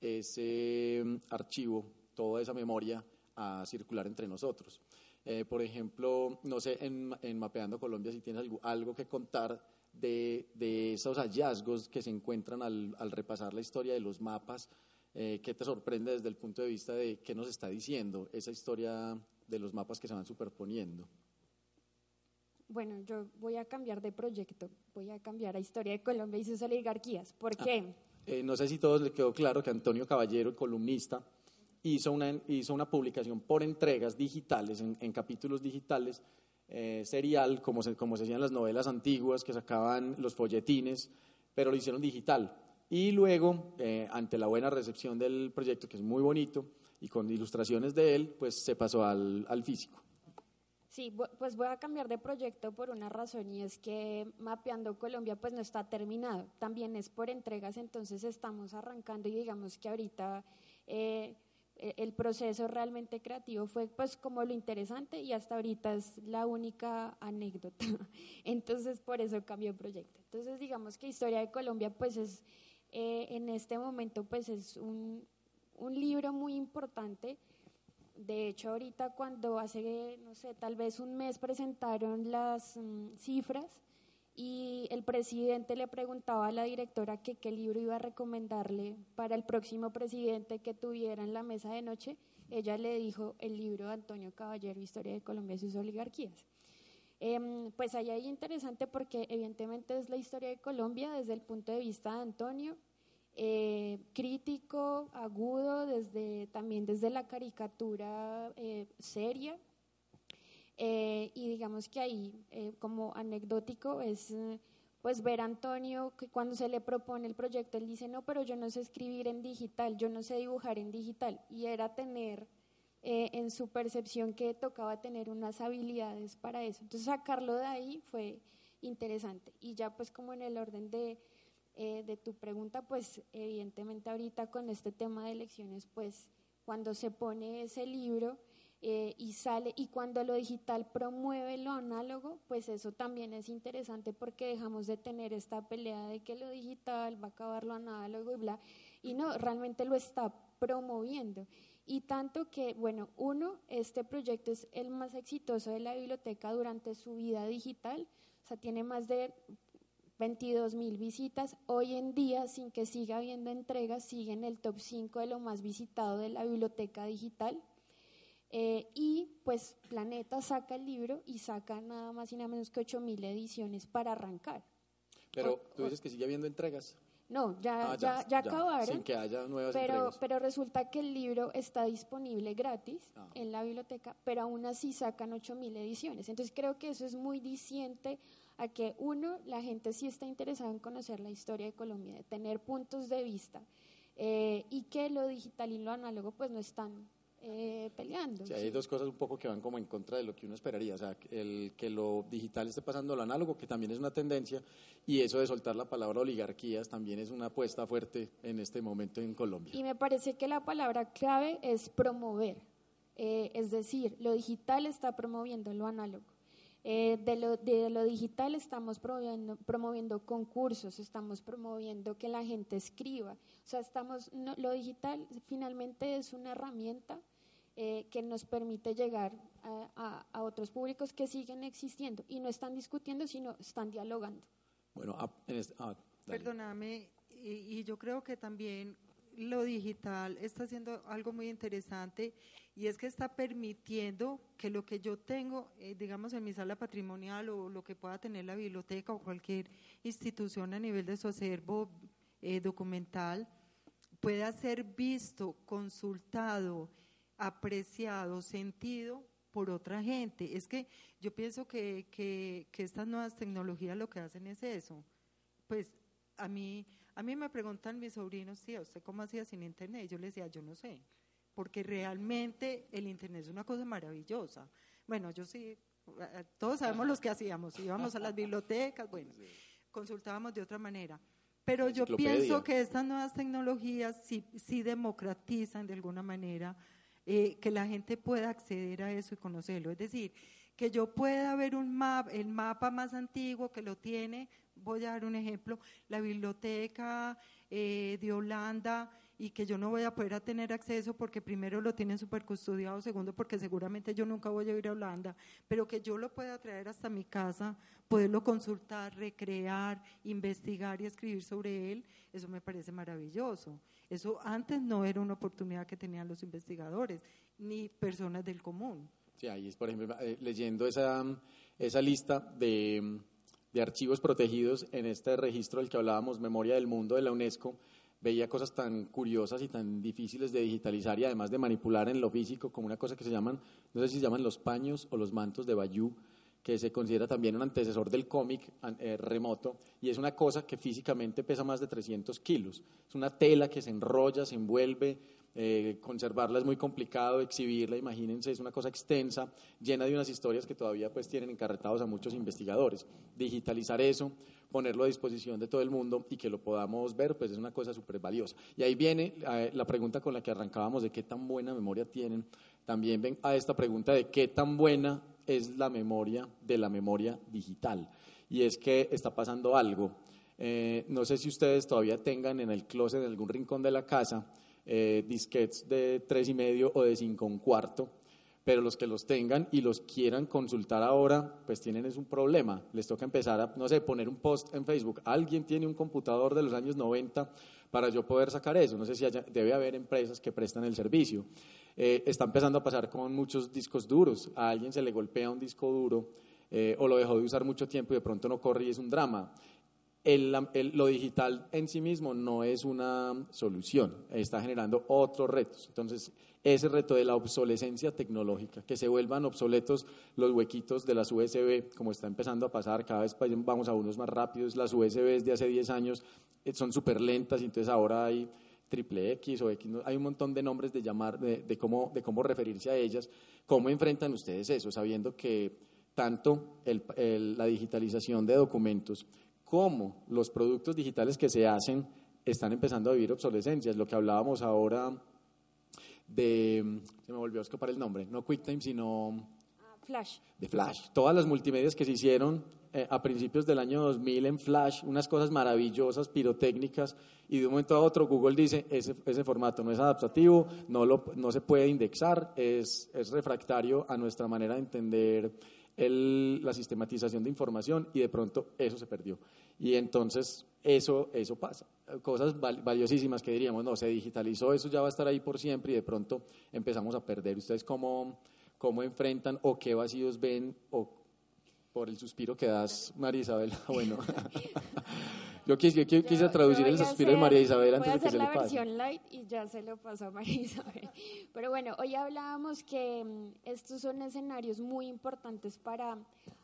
ese mm, archivo, toda esa memoria a circular entre nosotros. Eh, por ejemplo, no sé, en, en, Mapeando Colombia si tienes algo que contar de, de esos hallazgos que se encuentran al, al repasar la historia de los mapas, eh, ¿qué te sorprende desde el punto de vista de qué nos está diciendo esa historia de los mapas que se van superponiendo?
Bueno, yo voy a cambiar de proyecto, voy a cambiar a Historia de Colombia y sus oligarquías. ¿Por ah, qué?
Eh, no sé si a todos les quedó claro que Antonio Caballero, columnista, hizo una, hizo una publicación por entregas digitales, en, en capítulos digitales, eh, serial, como se, como se hacían las novelas antiguas que sacaban los folletines, pero lo hicieron digital. Y luego, eh, ante la buena recepción del proyecto, que es muy bonito, y con ilustraciones de él, pues se pasó al, al físico.
Sí, pues voy a cambiar de proyecto por una razón y es que Mapeando Colombia pues no está terminado, también es por entregas, entonces estamos arrancando y digamos que ahorita eh, el proceso realmente creativo fue pues como lo interesante y hasta ahorita es la única anécdota. (laughs) Entonces por eso cambió el proyecto. Entonces digamos que Historia de Colombia pues es eh, en este momento pues es un, un libro muy importante. De hecho ahorita cuando hace, no sé, tal vez un mes presentaron las mm, cifras, y el presidente le preguntaba a la directora que qué libro iba a recomendarle para el próximo presidente que tuviera en la mesa de noche. Ella le dijo el libro de Antonio Caballero, Historia de Colombia y sus oligarquías. Eh, pues ahí hay interesante porque evidentemente es la historia de Colombia desde el punto de vista de Antonio, eh, crítico, agudo, desde, también desde la caricatura eh, seria, eh, y digamos que ahí, eh, como anecdótico, es eh, pues ver a Antonio que cuando se le propone el proyecto, él dice, no, pero yo no sé escribir en digital, yo no sé dibujar en digital. Y era tener en su percepción que tocaba tener unas habilidades para eso. Entonces sacarlo de ahí fue interesante. Y ya pues como en el orden de, de tu pregunta, pues evidentemente ahorita con este tema de elecciones, pues cuando se pone ese libro, eh, y sale, y cuando lo digital promueve lo análogo, pues eso también es interesante porque dejamos de tener esta pelea de que lo digital va a acabar lo análogo y bla, y no, realmente lo está promoviendo. Y tanto que, bueno, uno, este proyecto es el más exitoso de la biblioteca durante su vida digital, o sea, tiene más de 22 mil visitas. Hoy en día, sin que siga habiendo entregas, sigue en el top 5 de lo más visitado de la biblioteca digital. Eh, y pues Planeta saca el libro y saca nada más y nada menos que 8.000 ediciones para arrancar.
Pero tú dices que sigue habiendo entregas.
No, ya, ah, ya, ya, acabaron.
Sin que haya nuevas
pero,
entregas.
Pero resulta que el libro está disponible gratis ah. en la biblioteca, pero aún así sacan 8.000 ediciones. Entonces creo que eso es muy diciente a que, uno, la gente sí está interesada en conocer la historia de Colombia, de tener puntos de vista, eh, y que lo digital y lo análogo pues no están eh, peleando.
hay dos cosas un poco que van como en contra de lo que uno esperaría, o sea, el que lo digital esté pasando a lo análogo, que también es una tendencia, y eso de soltar la palabra oligarquías también es una apuesta fuerte en este momento en Colombia.
Y me parece que la palabra clave es promover, eh, es decir, lo digital está promoviendo lo análogo. Eh, de, lo, de, lo, digital estamos promoviendo, promoviendo, concursos, estamos promoviendo que la gente escriba. O sea, estamos, lo digital finalmente es una herramienta eh, que nos permite llegar a, a, otros públicos que siguen existiendo y no están discutiendo, sino están dialogando.
Bueno,
ah, perdóname, y, y yo creo que también lo digital está haciendo algo muy interesante y es que está permitiendo que lo que yo tengo, eh, digamos, en mi sala patrimonial o lo que pueda tener la biblioteca o cualquier institución a nivel de su acervo eh, documental, pueda ser visto, consultado, apreciado, sentido por otra gente. Es que yo pienso que, que, estas nuevas tecnologías lo que hacen es eso. Pues a mí, A mí me preguntan mis sobrinos, sí, ¿usted cómo hacía sin internet? Y yo les decía, yo no sé, porque realmente el internet es una cosa maravillosa. Bueno, yo sí, todos sabemos los que hacíamos, íbamos a las bibliotecas, bueno, (laughs) consultábamos de otra manera. Pero yo pienso que estas nuevas tecnologías sí, sí democratizan de alguna manera eh, que la gente pueda acceder a eso y conocerlo. Es decir, que yo pueda ver un mapa, el mapa más antiguo que lo tiene, voy a dar un ejemplo, la biblioteca eh, de Holanda y que yo no voy a poder tener acceso porque primero lo tienen super custodiado, segundo porque seguramente yo nunca voy a ir a Holanda, pero que yo lo pueda traer hasta mi casa, poderlo consultar, recrear, investigar y escribir sobre él, eso me parece maravilloso. Eso antes no era una oportunidad que tenían los investigadores ni personas del común.
Sí, ahí es, por ejemplo, eh, leyendo esa, esa lista de, de archivos protegidos en este registro del que hablábamos, Memoria del Mundo de la UNESCO, veía cosas tan curiosas y tan difíciles de digitalizar y además de manipular en lo físico, como una cosa que se llaman, no sé si se llaman los paños o los mantos de Bayou, que se considera también un antecesor del cómic eh, remoto, y es una cosa que físicamente pesa más de 300 kilos. Es una tela que se enrolla, se envuelve, eh, conservarla es muy complicado, exhibirla, imagínense, es una cosa extensa, llena de unas historias que todavía pues tienen encarretados a muchos investigadores. Digitalizar eso, ponerlo a disposición de todo el mundo y que lo podamos ver, pues es una cosa súper valiosa. Y ahí viene eh, la pregunta con la que arrancábamos de qué tan buena memoria tienen. También ven a esta pregunta de qué tan buena es la memoria de la memoria digital. Y es que está pasando algo. Eh, no sé si ustedes todavía tengan en el closet, en algún rincón de la casa, eh, disquets de tres y medio o de cinco un cuarto pero los que los tengan y los quieran consultar ahora, pues tienen es un problema. Les toca empezar a, no sé, poner un post en Facebook. Alguien tiene un computador de los años 90 para yo poder sacar eso. No sé si debe haber empresas que prestan el servicio. Eh, está empezando a pasar con muchos discos duros. A alguien se le golpea un disco duro eh, o lo dejó de usar mucho tiempo y de pronto no corre y es un drama. Lo digital en sí mismo no es una solución, está generando otros retos. Entonces, ese reto de la obsolescencia tecnológica, que se vuelvan obsoletos los huequitos de las USB, como está empezando a pasar, cada vez vamos a unos más rápidos, las USB de hace 10 años eh, son súper lentas, entonces ahora hay triple X o X, hay un montón de nombres de llamar, de, cómo, de cómo referirse a ellas. ¿Cómo enfrentan ustedes eso, sabiendo que tanto la digitalización de documentos como los productos digitales que se hacen están empezando a vivir obsolescencias? Lo que hablábamos ahora de, se me volvió a escapar el nombre, no QuickTime, sino...
Ah, Flash.
De Flash. Todas las multimedias que se hicieron eh, a principios del año 2000 en Flash, unas cosas maravillosas, pirotécnicas, y de un momento a otro Google dice, ese, ese formato no es adaptativo, no, lo, no se puede indexar, es, es refractario a nuestra manera de entender el, la sistematización de información y de pronto eso se perdió. Y entonces eso, eso pasa. Cosas valiosísimas que diríamos, no, se digitalizó, eso ya va a estar ahí por siempre y de pronto empezamos a perder. ¿Ustedes cómo, cómo enfrentan o qué vacíos ven o por el suspiro que das, María Isabel? (laughs) bueno. (laughs) Yo quise, traducir el suspiro de María Isabel antes de que se le pase.
la versión light y ya se lo pasó a María (laughs) Isabel. Pero bueno, hoy hablábamos que mm, estos son escenarios muy importantes para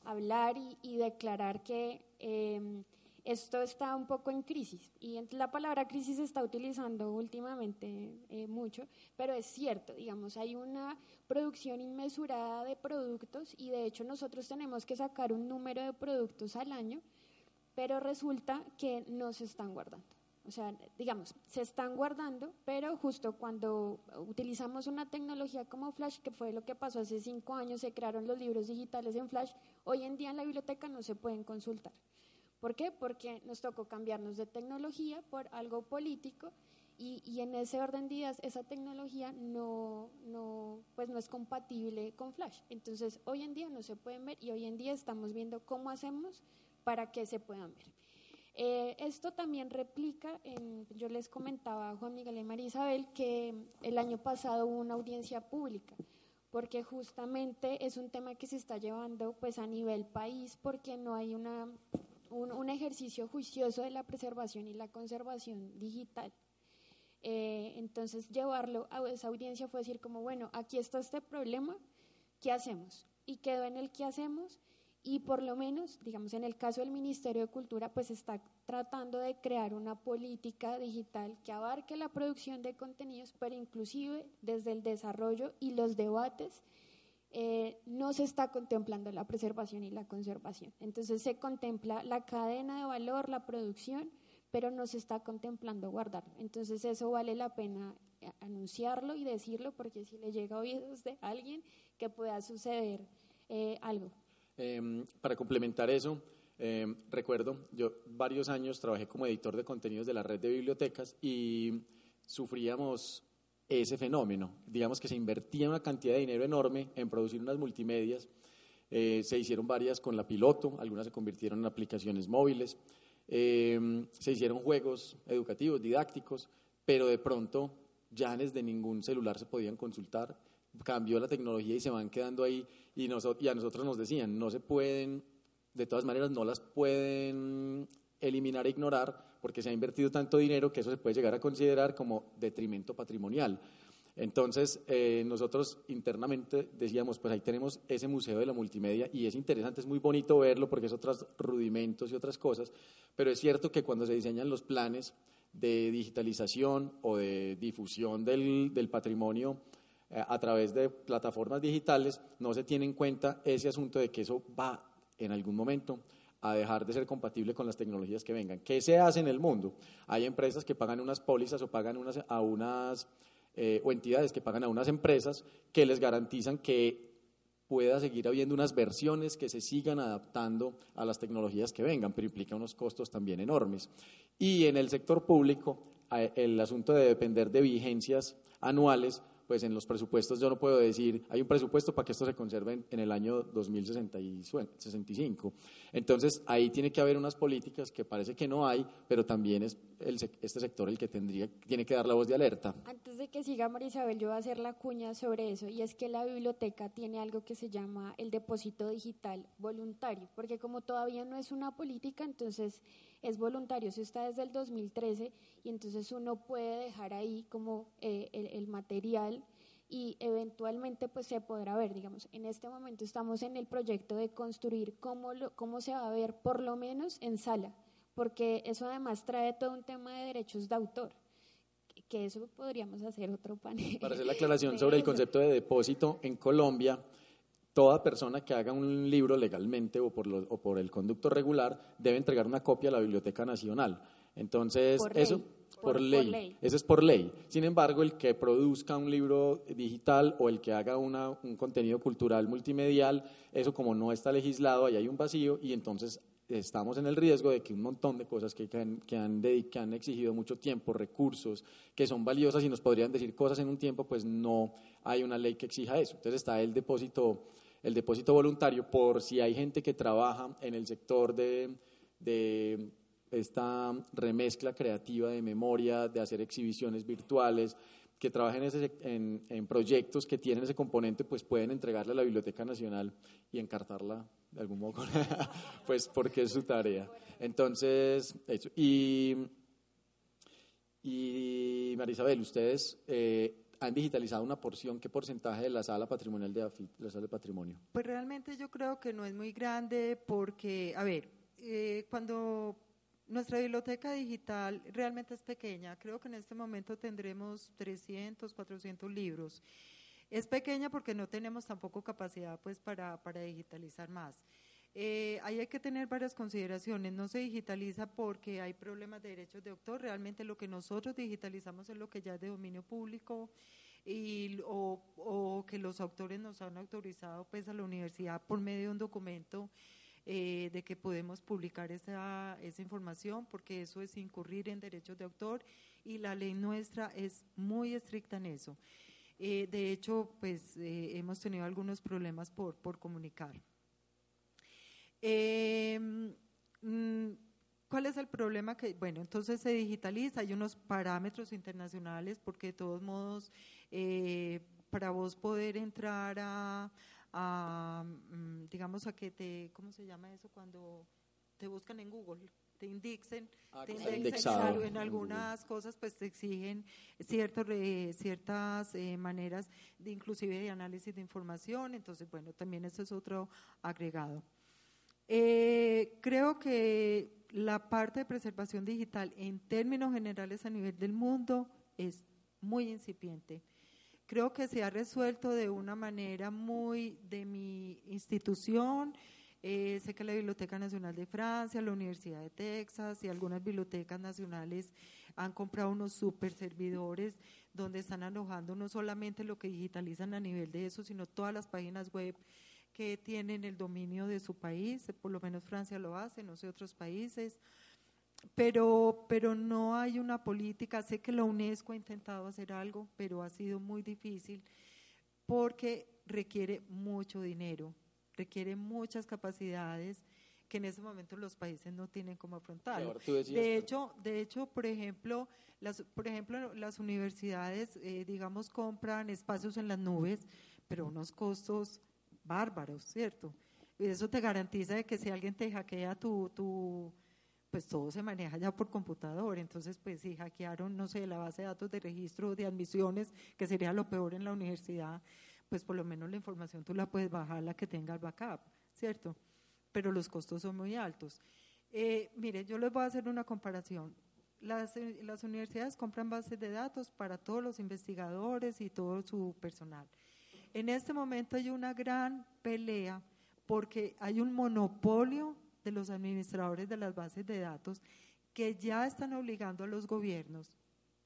hablar y, declarar que em, esto está un poco en crisis. Y la palabra crisis se está utilizando últimamente eh, mucho, pero es cierto, digamos, hay una producción inmesurada de productos y de hecho nosotros tenemos que sacar un número de productos al año pero resulta que no se están guardando. O sea, digamos, se están guardando, pero justo cuando utilizamos una tecnología como Flash, que fue lo que pasó hace cinco años, se crearon los libros digitales en Flash, hoy en día en la biblioteca no se pueden consultar. ¿Por qué? Porque nos tocó cambiarnos de tecnología por algo político y, y, en ese orden de ideas esa tecnología no, no, pues no es compatible con Flash. Entonces hoy en día no se pueden ver y hoy en día estamos viendo cómo hacemos para que se puedan ver. Eh, esto también replica, en, yo les comentaba a Juan Miguel y María Isabel que el año pasado hubo una audiencia pública, porque justamente es un tema que se está llevando pues a nivel país, porque no hay una, un, ejercicio juicioso de la preservación y la conservación digital. Eh, entonces llevarlo a esa audiencia fue decir como, bueno, aquí está este problema, ¿qué hacemos? Y quedó en el qué hacemos y por lo menos, digamos, en el caso del Ministerio de Cultura, pues está tratando de crear una política digital que abarque la producción de contenidos, pero inclusive desde el desarrollo y los debates eh, no se está contemplando la preservación y la conservación. Entonces se contempla la cadena de valor, la producción, pero no se está contemplando guardarlo. Entonces eso vale la pena eh, anunciarlo y decirlo porque si le llega a oídos de alguien que pueda suceder eh, algo.
Em, para complementar eso, em, recuerdo, yo varios años trabajé como editor de contenidos de la red de bibliotecas y sufríamos ese fenómeno. Digamos que se invertía una cantidad de dinero enorme en producir unas multimedias. Eh, se hicieron varias con la piloto, algunas se convirtieron en aplicaciones móviles. Em, se hicieron juegos educativos, didácticos, pero de pronto ya desde ningún celular se podían consultar cambió la tecnología y se van quedando ahí y, y a nosotros nos decían, no se pueden, de todas maneras no las pueden eliminar e ignorar porque se ha invertido tanto dinero que eso se puede llegar a considerar como detrimento patrimonial. Entonces, eh, nosotros internamente decíamos, pues ahí tenemos ese museo de la multimedia y es interesante, es muy bonito verlo porque es otros rudimentos y otras cosas, pero es cierto que cuando se diseñan los planes de digitalización o de difusión del, del patrimonio eh, a través de plataformas digitales, no se tiene en cuenta ese asunto de que eso va en algún momento a dejar de ser compatible con las tecnologías que vengan. ¿Qué se hace en el mundo? Hay empresas que pagan unas pólizas o pagan a unas eh, o entidades que pagan a unas empresas que les garantizan que pueda seguir habiendo unas versiones que se sigan adaptando a las tecnologías que vengan, pero implica unos costos también enormes. Y en el sector público, eh, el asunto de depender de vigencias anuales pues en los presupuestos yo no puedo decir, hay un presupuesto para que esto se conserve en, el año 2065. Entonces, ahí tiene que haber unas políticas que parece que no hay, pero también es este sector el que tendría, tiene que dar la voz de alerta.
Antes de que siga Marisabel, yo voy a hacer la cuña sobre eso, y es que la biblioteca tiene algo que se llama el depósito digital voluntario, porque como todavía no es una política, entonces es voluntario, eso está desde el 2013 y entonces uno puede dejar ahí como eh, el, material y eventualmente pues se podrá ver, digamos, en este momento estamos en el proyecto de construir cómo, lo, cómo se va a ver por lo menos en sala, porque eso además trae todo un tema de derechos de autor que eso podríamos hacer otro panel.
Para hacer la aclaración (laughs) sobre el concepto de depósito en Colombia, toda persona que haga un libro legalmente o por, o por el conducto regular debe entregar una copia a la Biblioteca Nacional. Entonces, eso por, ley. Eso es por ley. Sin embargo, el que produzca un libro digital o el que haga una, un contenido cultural multimedial, eso como no está legislado, ahí hay un vacío y entonces estamos en el riesgo de que un montón de cosas que, que, han, que han exigido mucho tiempo, recursos, que son valiosas y nos podrían decir cosas en un tiempo, pues no hay una ley que exija eso. Entonces está el depósito el depósito voluntario por si hay gente que trabaja en el sector de, esta remezcla creativa de memoria, de hacer exhibiciones virtuales, que trabajen en, en, proyectos que tienen ese componente, pues pueden entregarle a la Biblioteca Nacional y encartarla de algún modo, (laughs) pues porque es su tarea. Entonces, eso. Y, y Marisabel, ustedes eh, han digitalizado una porción, ¿qué porcentaje de la sala patrimonial de AFIT, la sala de patrimonio?
Pues realmente yo creo que no es muy grande porque, a ver, eh, cuando nuestra biblioteca digital realmente es pequeña, creo que en este momento tendremos 300, 400 libros. Es pequeña porque no tenemos tampoco capacidad pues para, para digitalizar más. Eh, ahí hay que tener varias consideraciones. No se digitaliza porque hay problemas de derechos de autor. Realmente lo que nosotros digitalizamos es lo que ya es de dominio público y, o, que los autores nos han autorizado pues a la universidad por medio de un documento eh, de que podemos publicar esa, esa información porque eso es incurrir en derechos de autor y la ley nuestra es muy estricta en eso. Eh, de hecho, pues hemos tenido algunos problemas por, por comunicar. Mm, ¿Cuál es el problema? Que, bueno, entonces se digitaliza, hay unos parámetros internacionales porque de todos modos, eh, para vos poder entrar a, mm, digamos, a que te, ¿cómo se llama eso? Cuando te buscan en Google, te indexen,
ah,
te
indexen
en, algunas cosas, pues te exigen ciertos, ciertas eh, maneras de inclusive de análisis de información, entonces, bueno, también eso es otro agregado. Eh, creo que la parte de preservación digital en términos generales a nivel del mundo es muy incipiente. Creo que se ha resuelto de una manera muy de mi institución. Eh, sé que la Biblioteca Nacional de Francia, la Universidad de Texas y algunas bibliotecas nacionales han comprado unos super servidores donde están alojando no solamente lo que digitalizan a nivel de eso, sino todas las páginas web que tienen el dominio de su país, por lo menos Francia lo hace, no sé otros países, pero, pero no hay una política, sé que la UNESCO ha intentado hacer algo, pero ha sido muy difícil porque requiere mucho dinero, requiere muchas capacidades que en ese momento los países no tienen como afrontar. De hecho, de hecho, por ejemplo, las, por ejemplo, las universidades, eh, digamos, compran espacios en las nubes, pero unos costos bárbaros, ¿cierto? Y eso te garantiza de que si alguien te hackea tu, tu, pues todo se maneja ya por computador. Entonces, pues si hackearon, no sé, la base de datos de registro de admisiones, que sería lo peor en la universidad, pues por lo menos la información tú la puedes bajar, la que tenga el backup, ¿cierto? Pero los costos son muy altos. Eh, mire, yo les voy a hacer una comparación. Las, las universidades compran bases de datos para todos los investigadores y todo su personal. En este momento hay una gran pelea porque hay un monopolio de los administradores de las bases de datos que ya están obligando a los gobiernos,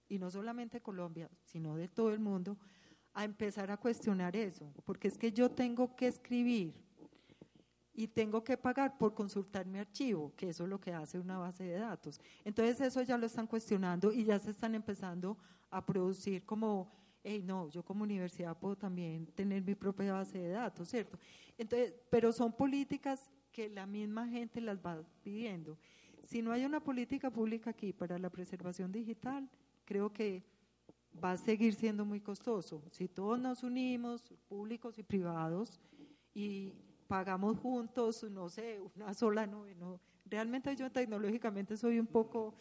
y no solamente Colombia, sino de todo el mundo, a empezar a cuestionar eso, porque es que yo tengo que escribir y tengo que pagar por consultar mi archivo, que eso es lo que hace una base de datos. Entonces eso ya lo están cuestionando y ya se están empezando a producir como hey, no, yo como universidad puedo también tener mi propia base de datos, ¿cierto? Entonces, pero son políticas que la misma gente las va pidiendo. Si no hay una política pública aquí para la preservación digital, creo que va a seguir siendo muy costoso. Si todos nos unimos, públicos y privados, y pagamos juntos, no sé, una sola nube, no. Realmente yo tecnológicamente soy un poco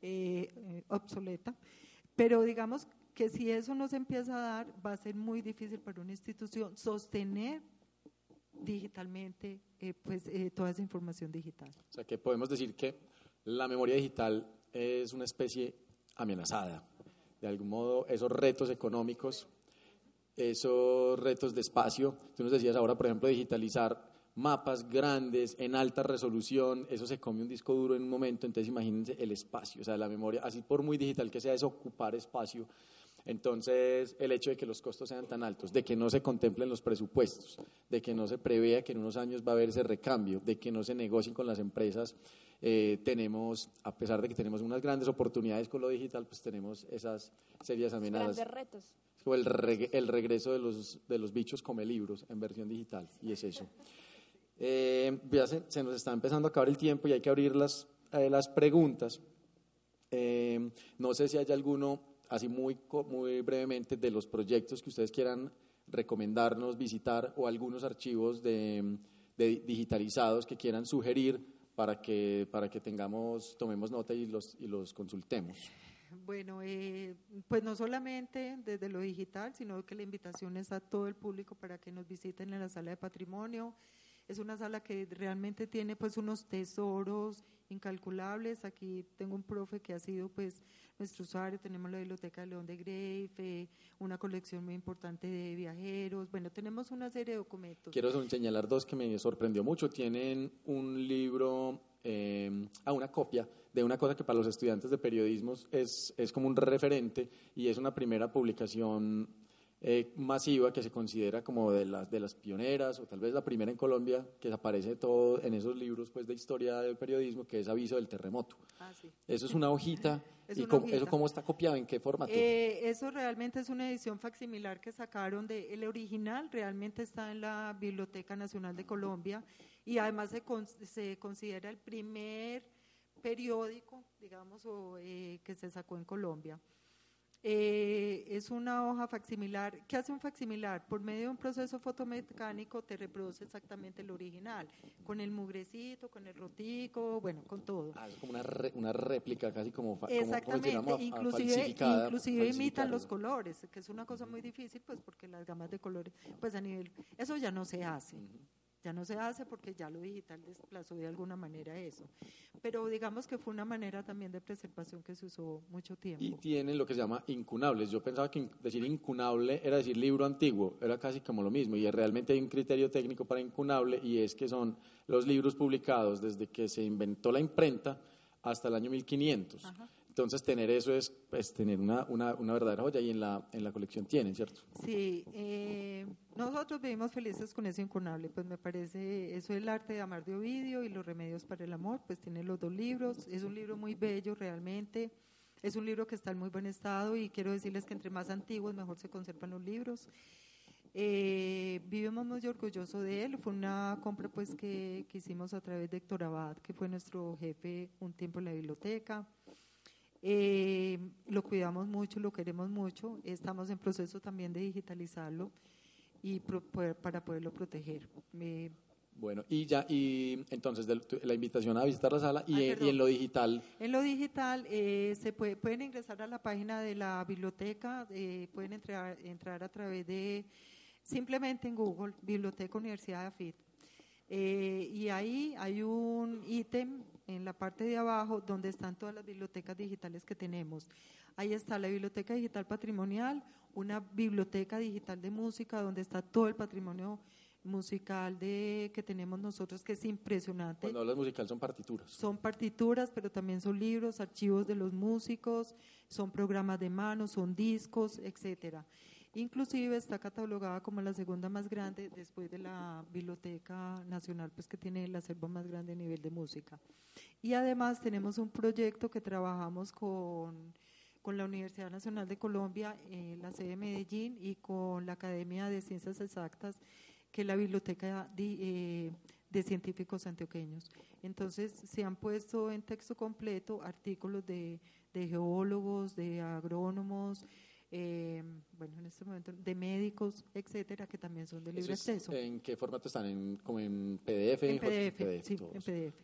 eh, eh, obsoleta, pero digamos que si eso no se empieza a dar, va a ser muy difícil para una institución sostener digitalmente eh, pues, eh, toda esa información digital.
O sea, que podemos decir que la memoria digital es una especie amenazada. De algún modo, esos retos económicos, esos retos de espacio, tú nos decías ahora, por ejemplo, digitalizar mapas grandes en alta resolución, eso se come un disco duro en un momento, entonces imagínense el espacio, o sea, la memoria, así por muy digital que sea, es ocupar espacio entonces, el hecho de que los costos sean tan altos, de que no se contemplen los presupuestos, de que no se prevea que en unos años va a haber ese recambio, de que no se negocien con las empresas, eh, tenemos, a pesar de que tenemos unas grandes oportunidades con lo digital, pues tenemos esas serias amenazas.
Grandes retos.
Es como el, regreso de los, de los bichos come libros en versión digital, y es eso. (laughs) Eh, ya se, nos está empezando a acabar el tiempo y hay que abrir las, eh, las preguntas. no sé si hay alguno así muy, muy brevemente, de los proyectos que ustedes quieran recomendarnos visitar o algunos archivos de, digitalizados que quieran sugerir para que, para que tengamos, tomemos nota y los, y los consultemos.
Bueno, eh, pues no solamente desde lo digital, sino que la invitación es a todo el público para que nos visiten en la sala de patrimonio. Es una sala que realmente tiene pues unos tesoros incalculables. Aquí tengo un profe que ha sido pues nuestro usuario, tenemos la Biblioteca de León de Greife, una colección muy importante de viajeros, bueno, tenemos una serie de documentos.
Quiero señalar dos que me sorprendió mucho. Tienen un libro, eh, a una copia de una cosa que para los estudiantes de periodismo es, es como un referente y es una primera publicación eh, masiva que se considera como de las, de las pioneras o tal vez la primera en Colombia que aparece todo en esos libros pues, de historia del periodismo que es Aviso del Terremoto. Ah, eso es una hojita. (laughs) ¿Y cómo, eso cómo está copiado? ¿En qué formato?
Eh, eso realmente es una edición facsimilar que sacaron de el original, realmente está en la Biblioteca Nacional de Colombia y además se, se considera el primer periódico, digamos, eh, que se sacó en Colombia. Eh, es una hoja facsimilar. ¿Qué hace un facsimilar? Por medio de un proceso fotomecánico te reproduce exactamente el original, con el mugrecito, con el rotico, bueno, con todo.
Ah, es como una, una réplica, casi como
Exactamente, inclusive, inclusive imitan los colores, que es una cosa muy difícil, pues porque las gamas de colores, pues a nivel, eso ya no se hace Ya no se hace porque ya lo digital desplazó de alguna manera eso. Pero digamos que fue una manera también de preservación que se usó mucho tiempo.
Y tienen lo que se llama incunables. Yo pensaba que decir incunable era decir libro antiguo, era casi como lo mismo. Y realmente hay un criterio técnico para incunable y es que son los libros publicados desde que se inventó la imprenta hasta el año 1500. Ajá. Entonces, tener eso es pues, tener una, una, una, verdadera joya y en la, en la colección tienen, ¿cierto?
Sí, eh, nosotros vivimos felices con ese incunable, pues me parece, eso es el arte de amar de Ovidio y los remedios para el amor, pues tiene los dos libros, es un libro muy bello realmente, es un libro que está en muy buen estado y quiero decirles que entre más antiguos mejor se conservan los libros. Eh, vivimos muy orgullosos de él, fue una compra pues que, que hicimos a través de Héctor Abad, que fue nuestro jefe un tiempo en la biblioteca. Eh, lo cuidamos mucho, lo queremos mucho, estamos en proceso también de digitalizarlo y para poderlo proteger.
bueno, y ya, y entonces la invitación a visitar la sala y, en, lo digital.
En lo digital eh, se puede, pueden ingresar a la página de la biblioteca, eh, pueden entrar, entrar a través de simplemente en Google, Biblioteca Universidad de AFIT. Eh, y ahí hay un ítem en la parte de abajo donde están todas las bibliotecas digitales que tenemos. Ahí está la Biblioteca Digital Patrimonial, una biblioteca digital de música donde está todo el patrimonio musical de que tenemos nosotros que es impresionante.
Cuando hablas musical son partituras.
Son partituras, pero también son libros, archivos de los músicos, son programas de mano, son discos, etcétera. Inclusive está catalogada como la segunda más grande después de la Biblioteca Nacional, pues que tiene el acervo más grande a nivel de música. Y además tenemos un proyecto que trabajamos con, con la Universidad Nacional de Colombia, en la sede de Medellín, y con la Academia de Ciencias Exactas, que es la Biblioteca de, eh, de Científicos Antioqueños. Entonces se han puesto en texto completo artículos de, de geólogos, de agrónomos, eh, bueno, en este momento, de médicos, etcétera, que también son de libre acceso.
¿En qué formato están? ¿En, como en PDF?
En PDF, sí, en PDF.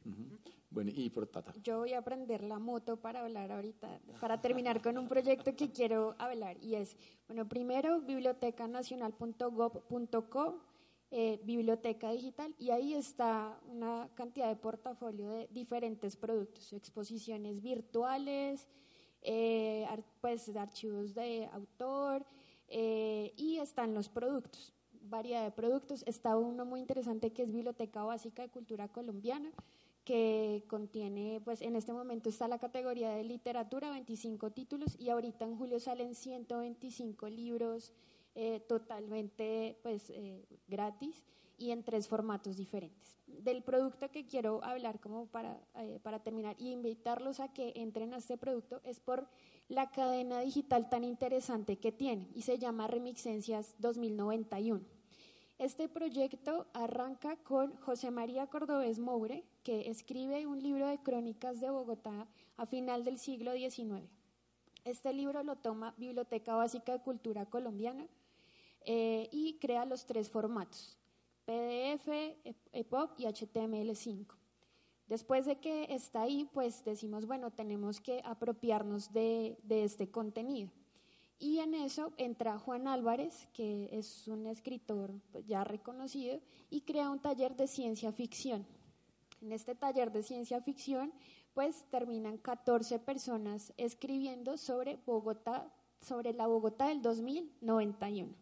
Bueno, y por Tata.
Yo voy a aprender la moto para hablar ahorita, para terminar con un proyecto que quiero hablar, y es, bueno, primero, bibliotecanacional.gov.co, eh, biblioteca digital, y ahí está una cantidad de portafolio de diferentes productos, exposiciones virtuales, eh, pues archivos de autor eh, y están los productos, variedad de productos. Está uno muy interesante que es Biblioteca Básica de Cultura Colombiana que contiene, pues en este momento está la categoría de literatura, 25 títulos, y ahorita en julio salen 125 libros eh, totalmente pues eh, gratis y en tres formatos diferentes. Del producto que quiero hablar como para, eh, para terminar y invitarlos a que entren a este producto es por la cadena digital tan interesante que tiene y se llama Remixencias 2091. Este proyecto arranca con José María Cordobés Moure, que escribe un libro de crónicas de Bogotá a final del siglo XIX. Este libro lo toma Biblioteca Básica de Cultura Colombiana eh, y crea los tres formatos, PDF, EPUB y HTML5. Después de que está ahí, pues decimos, bueno, tenemos que apropiarnos de, este contenido. Y en eso entra Juan Álvarez, que es un escritor ya reconocido, y crea un taller de ciencia ficción. En este taller de ciencia ficción, pues terminan 14 personas escribiendo sobre Bogotá, sobre la Bogotá del 2091.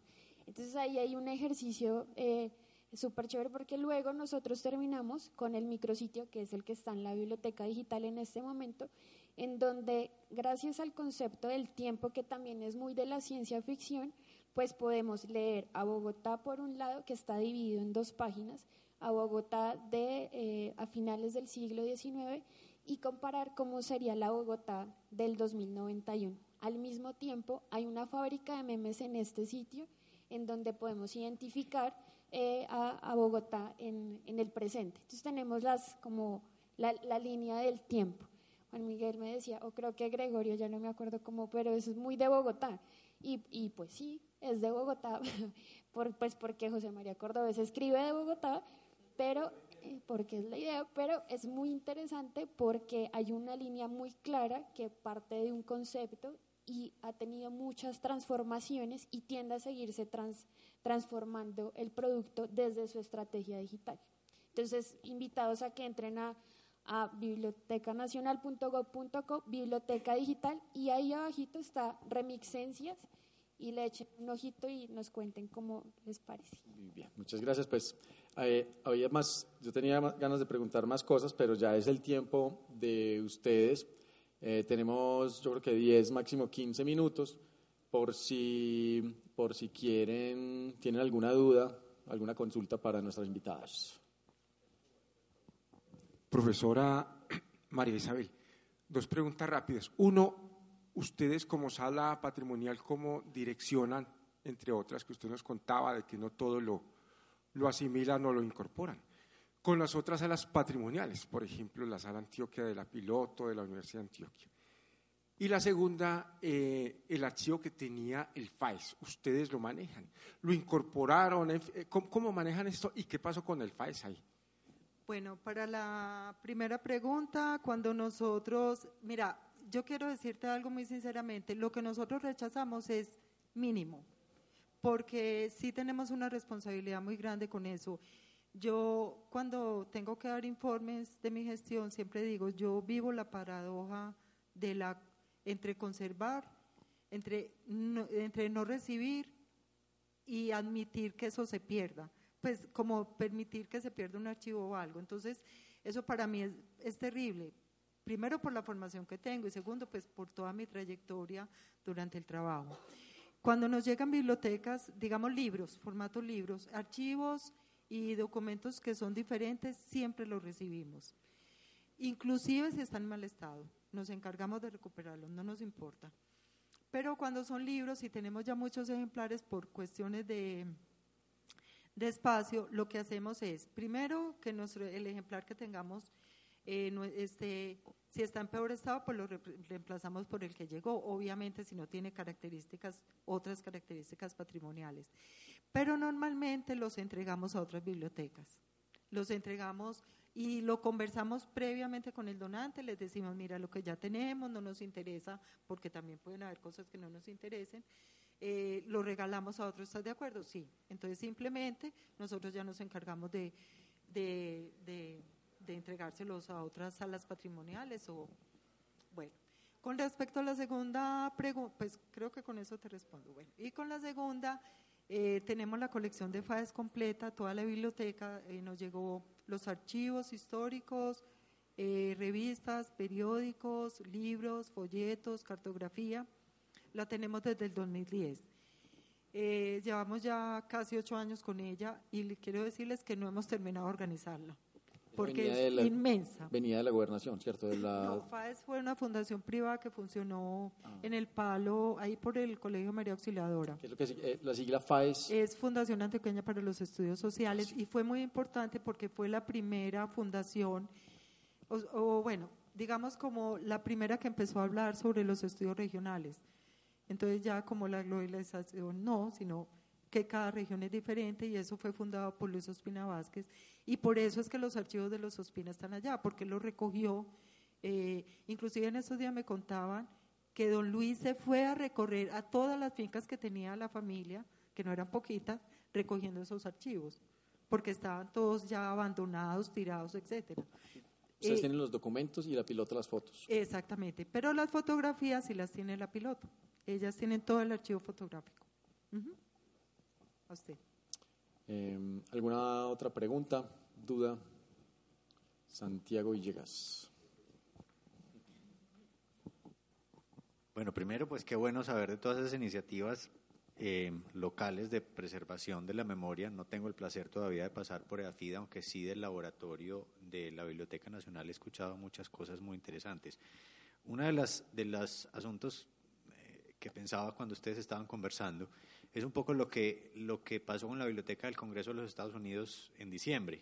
Entonces ahí hay un ejercicio eh, súper chévere porque luego nosotros terminamos con el micrositio, que es el que está en la biblioteca digital en este momento, en donde gracias al concepto del tiempo, que también es muy de la ciencia ficción, pues podemos leer a Bogotá por un lado, que está dividido en dos páginas, a Bogotá de eh, a finales del siglo XIX y comparar cómo sería la Bogotá del 2091. Al mismo tiempo, hay una fábrica de memes en este sitio en donde podemos identificar eh, a, Bogotá en, el presente. Entonces tenemos las, como la, línea del tiempo. Juan Miguel me decía, o creo que Gregorio, ya no me acuerdo cómo, pero eso es muy de Bogotá. Y, y pues sí, es de Bogotá, (laughs) por, pues porque José María Cordobés escribe de Bogotá, pero eh, porque es la idea, pero es muy interesante porque hay una línea muy clara que parte de un concepto y ha tenido muchas transformaciones y tiende a seguirse transformando el producto desde su estrategia digital. Entonces, invitados a que entren a, a bibliotecanacional.gov.co, biblioteca digital, y ahí abajito está Remixencias, y le echen un ojito y nos cuenten cómo les parece.
Muy bien, muchas gracias. Pues eh, había más, yo tenía ganas de preguntar más cosas, pero ya es el tiempo de ustedes. Eh, tenemos, yo creo que 10, máximo 15 minutos, por si, por si quieren, tienen alguna duda, alguna consulta para nuestras invitadas.
Profesora María Isabel, dos preguntas rápidas. Uno, ustedes como sala patrimonial, ¿cómo direccionan, entre otras que usted nos contaba, de que no todo lo, lo asimilan o lo incorporan? Con las otras salas patrimoniales, por ejemplo, la sala Antioquia de la Piloto, de la Universidad de Antioquia. Y la segunda, eh, el archivo que tenía el FAES, ustedes lo manejan. ¿Lo incorporaron? Eh, ¿Cómo, ¿Cómo, manejan esto? ¿Y qué pasó con el FAES ahí?
Bueno, para la primera pregunta, cuando nosotros, mira, yo quiero decirte algo muy sinceramente, lo que nosotros rechazamos es mínimo, porque sí tenemos una responsabilidad muy grande con eso. Yo cuando tengo que dar informes de mi gestión siempre digo, yo vivo la paradoja de la entre conservar, entre no, entre no recibir y admitir que eso se pierda, pues como permitir que se pierda un archivo o algo. Entonces, eso para mí es, es terrible, primero por la formación que tengo y segundo pues por toda mi trayectoria durante el trabajo. Cuando nos llegan bibliotecas, digamos libros, formato libros, archivos y documentos que son diferentes, siempre los recibimos. Inclusive si están en mal estado, nos encargamos de recuperarlos, no nos importa. Pero cuando son libros y tenemos ya muchos ejemplares por cuestiones de, de espacio, lo que hacemos es, primero, que nuestro, el ejemplar que tengamos eh, este, si está en peor estado, pues lo reemplazamos por el que llegó, obviamente si no tiene características, otras características patrimoniales. Pero normalmente los entregamos a otras bibliotecas. Los entregamos y lo conversamos previamente con el donante, les decimos, mira, lo que ya tenemos no nos interesa, porque también pueden haber cosas que no nos interesen, eh, lo regalamos a otros, ¿estás de acuerdo? Sí. Entonces simplemente nosotros ya nos encargamos de, de, de de entregárselos a otras salas patrimoniales o bueno. Con respecto a la segunda pregunta, pues creo que con eso te respondo. Bueno, y con la segunda, eh, tenemos la colección de FAES completa, toda la biblioteca, eh, nos llegó los archivos históricos, eh, revistas, periódicos, libros, folletos, cartografía. La tenemos desde el 2010. llevamos ya casi ocho años con ella y quiero decirles que no hemos terminado de organizarla porque es inmensa.
Venía de la gobernación, ¿cierto? De la...
No, FAES fue una fundación privada que funcionó ah. en el palo, ahí por el Colegio María Auxiliadora.
¿Qué es lo que eh, la sigla FAES?
Es Fundación Antioqueña para los Estudios Sociales y fue muy importante porque fue la primera fundación, o, bueno, digamos como la primera que empezó a hablar sobre los estudios regionales. Entonces ya como la globalización no, sino que cada región es diferente y eso fue fundado por Luis Ospina Vázquez y por eso es que los archivos de los Ospina están allá, porque lo recogió, eh, inclusive en esos días me contaban que don Luis se fue a recorrer a todas las fincas que tenía la familia, que no eran poquitas, recogiendo esos archivos, porque estaban todos ya abandonados, tirados, etcétera.
Ustedes eh, tienen los documentos y la pilota las fotos.
Exactamente, pero las fotografías sí las tiene la pilota. Ellas tienen todo el archivo fotográfico.
Em, ¿Alguna otra pregunta, duda? Santiago Villegas.
Bueno, primero, pues qué bueno saber de todas esas iniciativas em, locales de preservación de la memoria. No tengo el placer todavía de pasar por EAFIDA, aunque sí del laboratorio de la Biblioteca Nacional he escuchado muchas cosas muy interesantes. Una de las de los asuntos eh, que pensaba cuando ustedes estaban conversando es un poco lo que, lo que pasó con la Biblioteca del Congreso de los Estados Unidos en diciembre,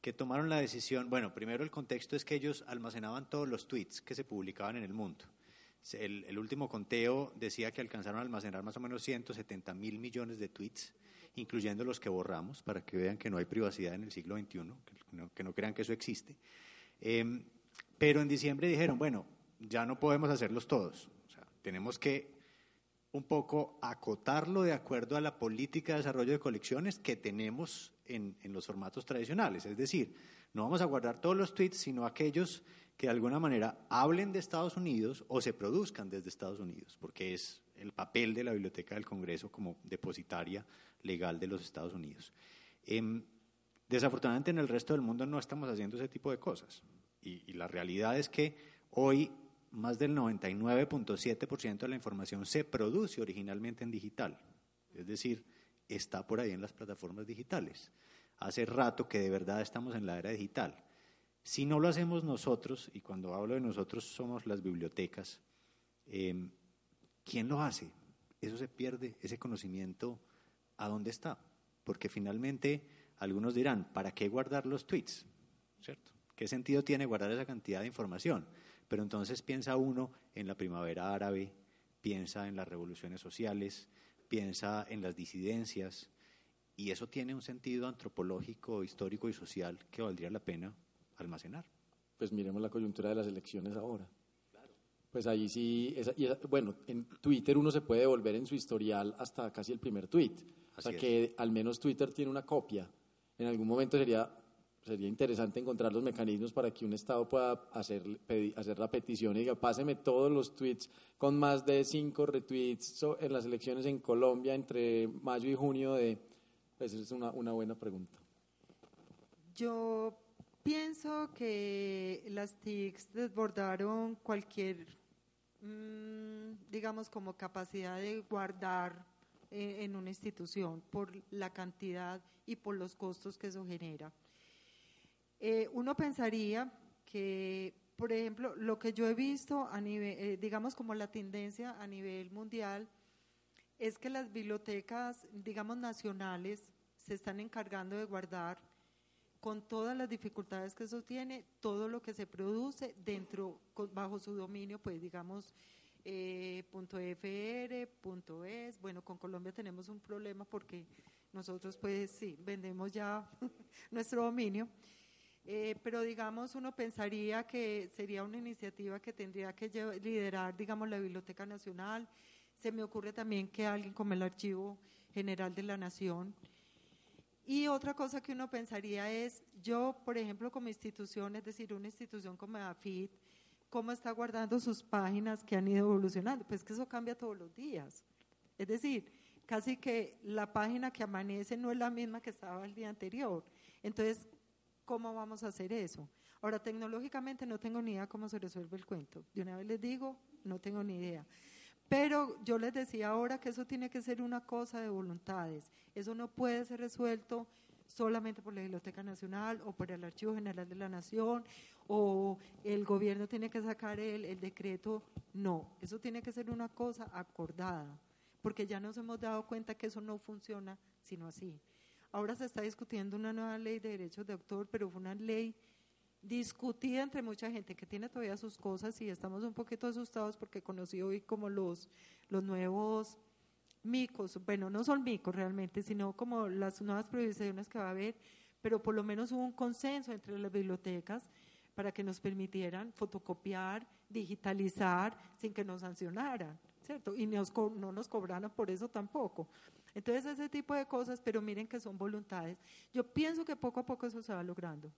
que tomaron la decisión, bueno, primero el contexto es que ellos almacenaban todos los tweets que se publicaban en el mundo. El, último conteo decía que alcanzaron a almacenar más o menos 170 mil millones de tweets, incluyendo los que borramos, para que vean que no hay privacidad en el siglo XXI, que no, que no crean que eso existe. Eh, pero en diciembre dijeron, bueno, ya no podemos hacerlos todos tenemos que un poco acotarlo de acuerdo a la política de desarrollo de colecciones que tenemos en, en, los formatos tradicionales. Es decir, no vamos a guardar todos los tweets, sino aquellos que de alguna manera hablen de Estados Unidos o se produzcan desde Estados Unidos, porque es el papel de la Biblioteca del Congreso como depositaria legal de los Estados Unidos. Eh, desafortunadamente en el resto del mundo no estamos haciendo ese tipo de cosas. Y, y la realidad es que hoy más del 99.7% de la información se produce originalmente en digital. Es decir, está por ahí en las plataformas digitales. Hace rato que de verdad estamos en la era digital. Si no lo hacemos nosotros, y cuando hablo de nosotros somos las bibliotecas, eh, ¿quién lo hace? Eso se pierde, ese conocimiento, ¿a dónde está? Porque finalmente algunos dirán, ¿para qué guardar los tweets? ¿Cierto? ¿Qué sentido tiene guardar esa cantidad de información? Pero entonces piensa uno en la primavera árabe, piensa en las revoluciones sociales, piensa en las disidencias, y eso tiene un sentido antropológico, histórico y social que valdría la pena almacenar.
Pues miremos la coyuntura de las elecciones ahora. Pues ahí sí, esa, y esa, bueno, en Twitter uno se puede volver en su historial hasta casi el primer tweet. O sea
Así
que al menos Twitter tiene una copia. En algún momento sería, sería interesante encontrar los mecanismos para que un Estado pueda hacer, hacer la petición y diga, páseme todos los tweets con más de cinco retweets en las elecciones en Colombia entre mayo y junio de... Pues es una, una buena pregunta.
Yo pienso que las TICs desbordaron cualquier, mmm, digamos, como capacidad de guardar eh, en una institución por la cantidad y por los costos que eso genera. Eh, uno pensaría que, por ejemplo, lo que yo he visto a nivel, eh, digamos, como la tendencia a nivel mundial, es que las bibliotecas, digamos, nacionales se están encargando de guardar con todas las dificultades que eso tiene, todo lo que se produce dentro, bajo su dominio, pues digamos, eh, .fr, .es, bueno, con Colombia tenemos un problema porque nosotros pues sí, vendemos ya (laughs) nuestro dominio, eh, pero digamos uno pensaría que sería una iniciativa que tendría que liderar, digamos, la Biblioteca Nacional, se me ocurre también que alguien como el Archivo General de la Nación, y otra cosa que uno pensaría es, yo, por ejemplo, como institución, es decir, una institución como AFIT, ¿cómo está guardando sus páginas que han ido evolucionando? Pues que eso cambia todos los días. Es decir, casi que la página que amanece no es la misma que estaba el día anterior. Entonces, ¿cómo vamos a hacer eso? Ahora, tecnológicamente no tengo ni idea cómo se resuelve el cuento. De una vez les digo, no tengo ni idea. Pero yo les decía ahora que eso tiene que ser una cosa de voluntades. Eso no puede ser resuelto solamente por la Biblioteca Nacional o por el Archivo General de la Nación o el gobierno tiene que sacar el, el decreto. No, eso tiene que ser una cosa acordada, porque ya nos hemos dado cuenta que eso no funciona sino así. Ahora se está discutiendo una nueva ley de derechos de autor, pero fue una ley discutida entre mucha gente que tiene todavía sus cosas y estamos un poquito asustados porque conocí hoy como los, los nuevos micos, bueno, no son micos realmente, sino como las nuevas prohibiciones que va a haber, pero por lo menos hubo un consenso entre las bibliotecas para que nos permitieran fotocopiar, digitalizar sin que nos sancionaran, ¿cierto? Y nos, no nos cobraran por eso tampoco. Entonces, ese tipo de cosas, pero miren que son voluntades. Yo pienso que poco a poco eso se va logrando.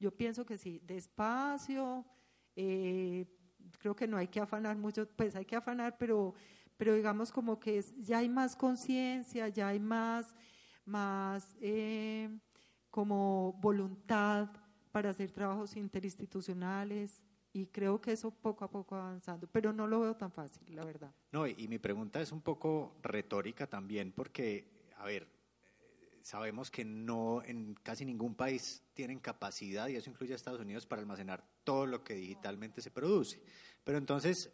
Yo pienso que sí, despacio, eh, creo que no hay que afanar mucho, pues hay que afanar, pero, pero digamos como que es, ya hay más conciencia, ya hay más, más eh, como voluntad para hacer trabajos interinstitucionales y creo que eso poco a poco avanzando, pero no lo veo tan fácil, la verdad.
No, y mi pregunta es un poco retórica también, porque, a ver, sabemos que no en casi ningún país tienen capacidad, y eso incluye a Estados Unidos, para almacenar todo lo que digitalmente se produce. Pero entonces,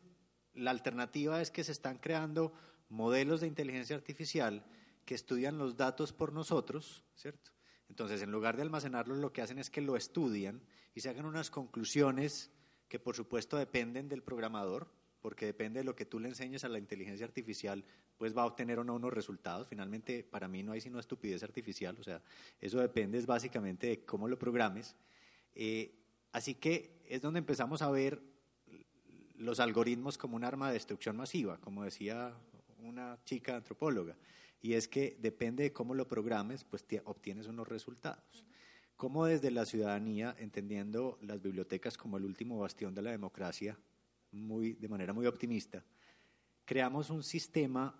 la alternativa es que se están creando modelos de inteligencia artificial que estudian los datos por nosotros, ¿cierto? Entonces, en lugar de almacenarlos, lo que hacen es que lo estudian y se hagan unas conclusiones que, por supuesto, dependen del programador, porque depende de lo que tú le enseñes a la inteligencia artificial, pues va a obtener o no unos resultados. Finalmente, para mí no hay sino estupidez artificial, o sea, eso depende básicamente de cómo lo programes. Eh, así que es donde empezamos a ver los algoritmos como un arma de destrucción masiva, como decía una chica antropóloga. Y es que depende de cómo lo programes, pues obtienes unos resultados. Cómo desde la ciudadanía, entendiendo las bibliotecas como el último bastión de la democracia, muy, de manera muy optimista, creamos un sistema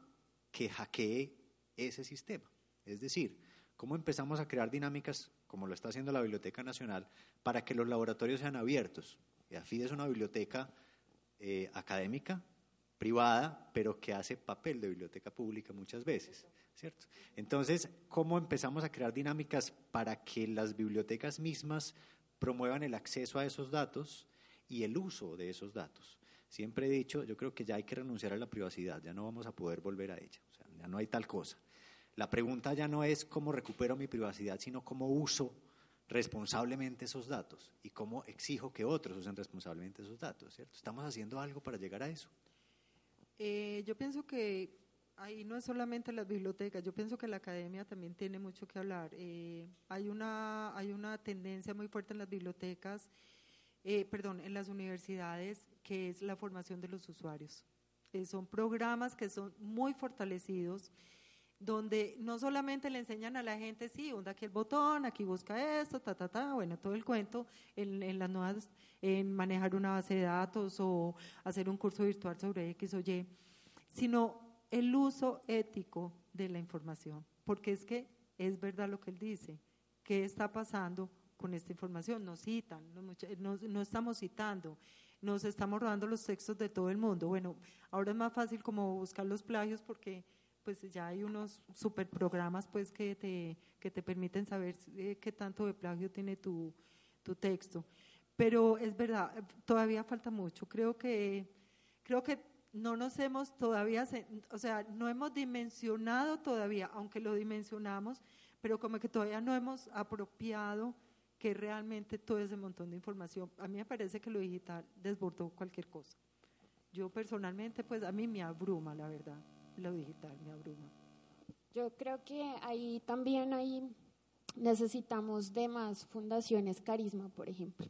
que hackee ese sistema. Es decir, cómo empezamos a crear dinámicas, como lo está haciendo la Biblioteca Nacional, para que los laboratorios sean abiertos. Y AFID es una biblioteca eh, académica, privada, pero que hace papel de biblioteca pública muchas veces, ¿cierto? Entonces, ¿cómo empezamos a crear dinámicas para que las bibliotecas mismas promuevan el acceso a esos datos y el uso de esos datos? Siempre he dicho, yo creo que ya hay que renunciar a la privacidad, ya no vamos a poder volver a ella, o sea, ya no hay tal cosa. La pregunta ya no es cómo recupero mi privacidad, sino cómo uso responsablemente esos datos y cómo exijo que otros usen responsablemente esos datos, ¿cierto? ¿Estamos haciendo algo para llegar a eso?
Eh, yo pienso que ahí no es solamente las bibliotecas, yo pienso que la academia también tiene mucho que hablar. Eh, hay, una, hay una tendencia muy fuerte en las bibliotecas, eh, perdón, en las universidades, que es la formación de los usuarios. son programas que son muy fortalecidos donde no solamente le enseñan a la gente, sí, hunda aquí el botón, aquí busca esto, ta, ta, ta, bueno, todo el cuento en, en, las nuevas, en manejar una base de datos o hacer un curso virtual sobre X o Y, sino el uso ético de la información, porque es que es verdad lo que él dice, ¿qué está pasando con esta información? Nos citan, no, no estamos citando, nos estamos robando los textos de todo el mundo. Bueno, ahora es más fácil como buscar los plagios porque pues ya hay unos super programas pues que te, que te permiten saber eh, qué tanto de plagio tiene tu, tu texto. Pero es verdad, todavía falta mucho. Creo que, creo que no nos hemos todavía, o sea, no hemos dimensionado todavía, aunque lo dimensionamos, pero como que todavía no hemos apropiado que realmente todo ese montón de información, a mí me parece que lo digital desbordó cualquier cosa. Yo personalmente, pues a mí me abruma, la verdad lo digital me abruma.
Yo creo que ahí también ahí necesitamos de más fundaciones carisma, por ejemplo.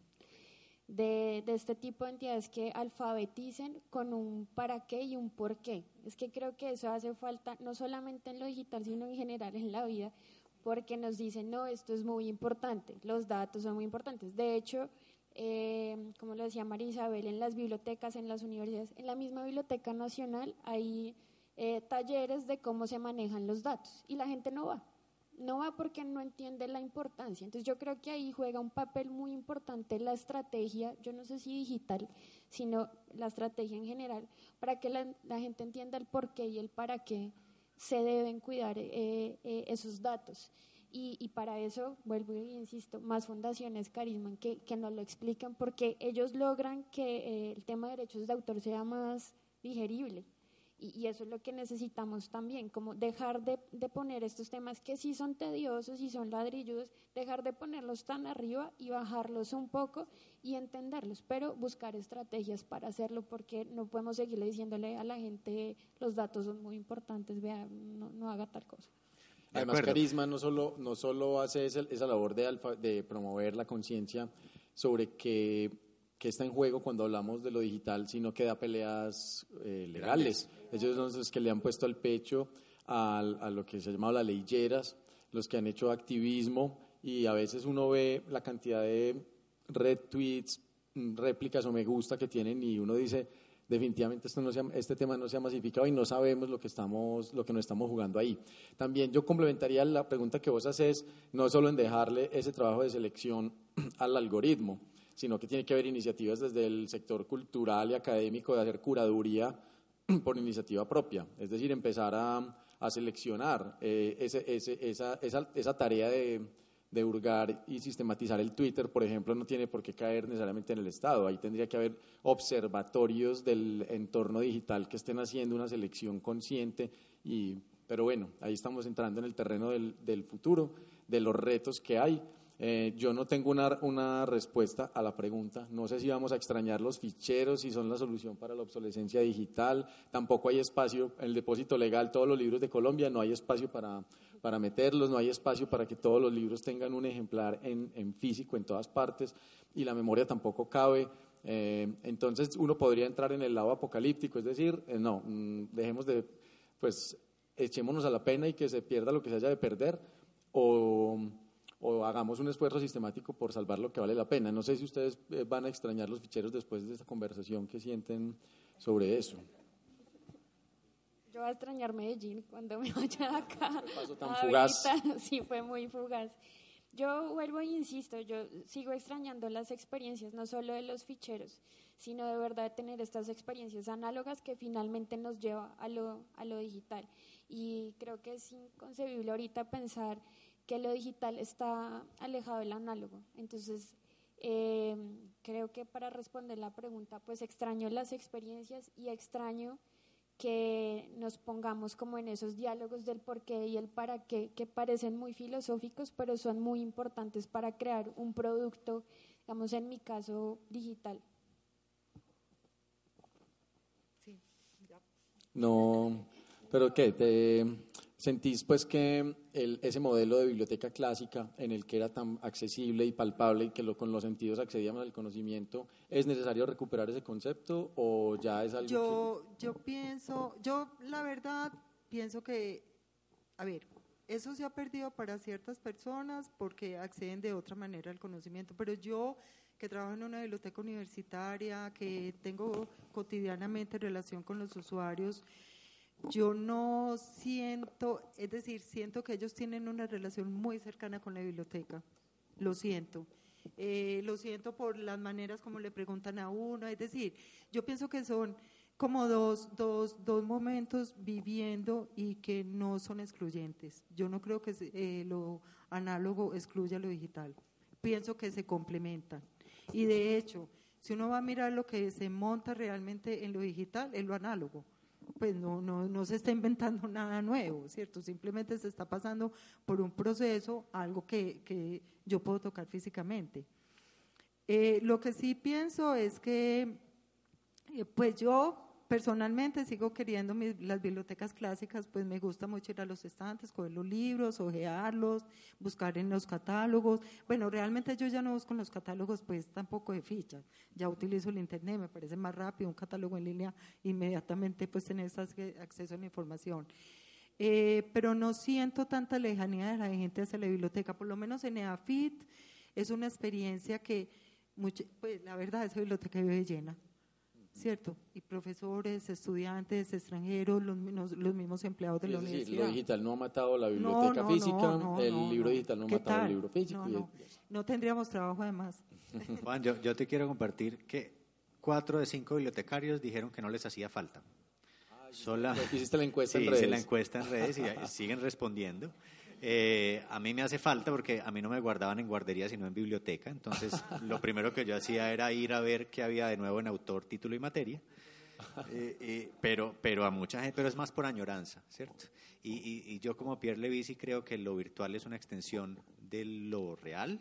De, de, este tipo de entidades que alfabeticen con un para qué y un por qué. Es que creo que eso hace falta no solamente en lo digital, sino en general en la vida, porque nos dicen, no, esto es muy importante, los datos son muy importantes. De hecho, eh, como lo decía María Isabel, en las bibliotecas, en las universidades, en la misma Biblioteca Nacional hay eh, talleres de cómo se manejan los datos y la gente no va. No va porque no entiende la importancia. Entonces yo creo que ahí juega un papel muy importante la estrategia, yo no sé si digital, sino la estrategia en general, para que la, gente entienda el por qué y el para qué se deben cuidar eh, eh, esos datos. Y, para eso, vuelvo y insisto, más fundaciones Carisma que, que nos lo explican, porque ellos logran que el tema de derechos de autor sea más digerible. Y, eso es lo que necesitamos también, como dejar de, poner estos temas que sí son tediosos y son ladrilludos, dejar de ponerlos tan arriba y bajarlos un poco y entenderlos, pero buscar estrategias para hacerlo porque no podemos seguirle diciéndole a la gente los datos son muy importantes, vea, no, haga tal cosa.
Además, Carisma no solo, no solo hace esa, esa labor de, de promover la conciencia sobre que que está en juego cuando hablamos de lo digital, sino que da peleas eh, legales. Ellos son los que le han puesto al pecho a, a lo que se ha llamado las leyeras, los que han hecho activismo y a veces uno ve la cantidad de retweets, mm, réplicas o me gusta que tienen y uno dice, definitivamente esto no este tema no se ha masificado y no sabemos lo que, estamos, lo que nos estamos jugando ahí. También yo complementaría la pregunta que vos haces, no solo en dejarle ese trabajo de selección (clears throat) al algoritmo, sino que tiene que haber iniciativas desde el sector cultural y académico de hacer curaduría (clears throat) por iniciativa propia, es decir, empezar a, seleccionar eh, esa, esa, tarea de, de hurgar y sistematizar el Twitter, por ejemplo, no tiene por qué caer necesariamente en el Estado. Ahí tendría que haber observatorios del entorno digital que estén haciendo una selección consciente. Y, pero bueno, ahí estamos entrando en el terreno del, del futuro, de los retos que hay. Eh, yo no tengo una, una, respuesta a la pregunta. No sé si vamos a extrañar los ficheros, si son la solución para la obsolescencia digital. Tampoco hay espacio en el depósito legal, todos los libros de Colombia, no hay espacio para, para meterlos, no hay espacio para que todos los libros tengan un ejemplar en, en físico en todas partes y la memoria tampoco cabe. Eh, entonces uno podría entrar en el lado apocalíptico, es decir, eh, no, mm, dejemos de, pues echémonos a la pena y que se pierda lo que se haya de perder, o, o hagamos un esfuerzo sistemático por salvar lo que vale la pena. No sé si ustedes eh, van a extrañar los ficheros después de esta conversación que sienten sobre eso.
Yo voy a extrañar Medellín cuando me vaya de acá. (laughs)
paso tan fugaz. (laughs)
Sí, fue muy fugaz. Yo vuelvo e insisto, yo sigo extrañando las experiencias, no solo de los ficheros, sino de verdad tener estas experiencias análogas que finalmente nos lleva a lo, a lo digital. Y creo que es inconcebible ahorita pensar que lo digital está alejado del análogo. Entonces, eh, creo que para responder la pregunta, pues extraño las experiencias y extraño que nos pongamos como en esos diálogos del por qué y el para qué, que parecen muy filosóficos, pero son muy importantes para crear un producto, digamos en mi caso, digital.
Sí, ya.
No, pero ¿qué? ¿Te sentís pues que el- ese modelo de biblioteca clásica en el que era tan accesible y palpable y que lo, con los sentidos accedíamos al conocimiento, es necesario recuperar ese concepto o ya es algo
Yo, yo pienso, yo la verdad pienso que, a ver, eso se ha perdido para ciertas personas porque acceden de otra manera al conocimiento, pero yo que trabajo en una biblioteca universitaria, que tengo cotidianamente relación con los usuarios, yo no siento, es decir, siento que ellos tienen una relación muy cercana con la biblioteca, lo siento. Eh, lo siento por las maneras como le preguntan a uno, es decir, yo pienso que son como dos, dos, dos momentos viviendo y que no son excluyentes. Yo no creo que eh, lo análogo excluya lo digital. Pienso que se complementan. Y de hecho, si uno va a mirar lo que se monta realmente en lo digital, es lo análogo. Pues no, no, no se está inventando (laughs) nada nuevo, ¿cierto? Simplemente se está pasando por un proceso, algo que, que yo puedo tocar físicamente. Eh, lo que sí pienso es que, eh, pues yo personalmente sigo queriendo mis- las bibliotecas clásicas, pues me gusta mucho ir a los estantes, coger los libros, ojearlos, buscar en los catálogos. Bueno, realmente yo ya no busco en los catálogos, pues tampoco de fichas. Ya utilizo el internet, me parece más rápido un catálogo en línea, inmediatamente pues tener ese acceso a la información. Eh, pero no siento tanta lejanía de la gente hacia la biblioteca, por lo menos en EAFIT es una experiencia que, pues la verdad, esa biblioteca vive llena, ¿cierto? Y profesores, estudiantes, extranjeros, los, mismos- los mismos empleados de la
decir,
universidad.
lo digital no ha matado la
No,
biblioteca
no,
física,
no, no,
el
no,
libro
no.
digital no ha
¿Qué
matado
tal?
el libro físico.
No, no. No tendríamos trabajo además. (laughs)
Juan, yo, yo te quiero compartir que cuatro de cinco bibliotecarios dijeron que no les hacía falta. Sola,
Hiciste la encuesta
sí,
en
hice
redes.
la encuesta en redes y siguen respondiendo. (laughs) Eh, a mí me hace falta porque a mí no me guardaban en guardería sino en biblioteca. Entonces, (laughs) lo primero que yo hacía era ir a ver qué había de nuevo en autor, título y materia. (laughs) Eh, eh, pero, pero a mucha gente, pero es más por añoranza, ¿cierto? Y, y- y yo como Pierre Levisi creo que lo virtual es una extensión de lo real.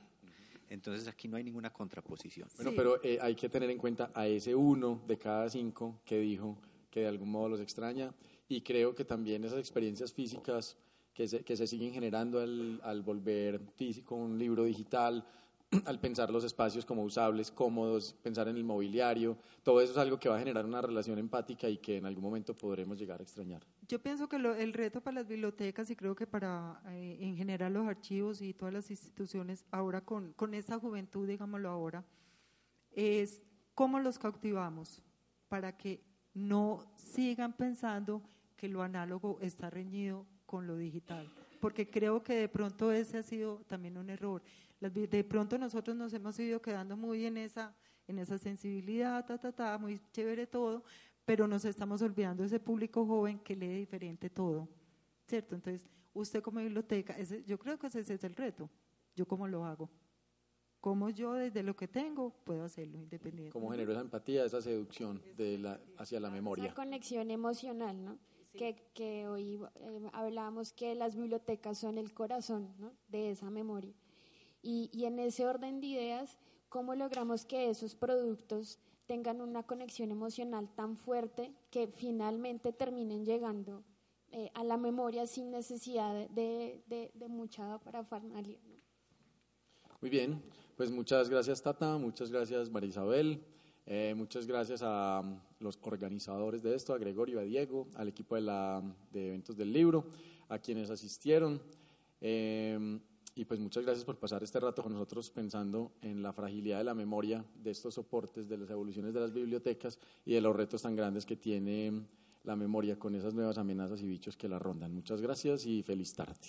Entonces aquí no hay ninguna contraposición.
Bueno,
Sí.
pero eh, hay que tener en cuenta a ese uno de cada cinco que dijo que de algún modo los extraña y creo que también esas experiencias físicas que se, que se siguen generando al, al volver físico un libro digital, (clears throat) al pensar los espacios como usables, cómodos, pensar en el mobiliario, todo eso es algo que va a generar una relación empática y que en algún momento podremos llegar a extrañar.
Yo pienso que lo- el reto para las bibliotecas y creo que para eh, en general los archivos y todas las instituciones ahora con, con esta juventud, digámoslo ahora, es cómo los cautivamos para que no sigan pensando que lo análogo está reñido con lo digital. Porque creo que de pronto ese ha sido también un error. De pronto nosotros nos hemos ido quedando muy en esa, en esa sensibilidad, ta, ta, ta, muy chévere todo, pero nos estamos olvidando de ese público joven que lee diferente todo, ¿cierto? Entonces, usted como biblioteca, ese- yo creo que ese, es el reto. ¿Yo cómo lo hago? ¿Cómo yo desde lo que tengo puedo hacerlo independiente?
Cómo generó esa empatía, esa seducción de la, hacia la
Esa
memoria.
conexión emocional, ¿no? Que, que hoy eh, hablábamos que las bibliotecas son el corazón ¿no? de esa memoria. Y, y en ese orden de ideas, ¿cómo logramos que esos productos tengan una conexión emocional tan fuerte que finalmente terminen llegando eh, a la memoria sin necesidad de, de, de mucha parafernalia? ¿no?
Muy bien, pues muchas gracias Tata, muchas gracias María Isabel. Eh, muchas gracias a um, los organizadores de esto, a Gregorio, a Diego, al equipo de, la, de eventos del libro, a quienes asistieron. Eh, y pues muchas gracias por pasar este rato con nosotros pensando en la fragilidad de la memoria de estos soportes, de las evoluciones de las bibliotecas y de los retos tan grandes que tiene la memoria con esas nuevas amenazas y bichos que la rondan. Muchas gracias y feliz tarde.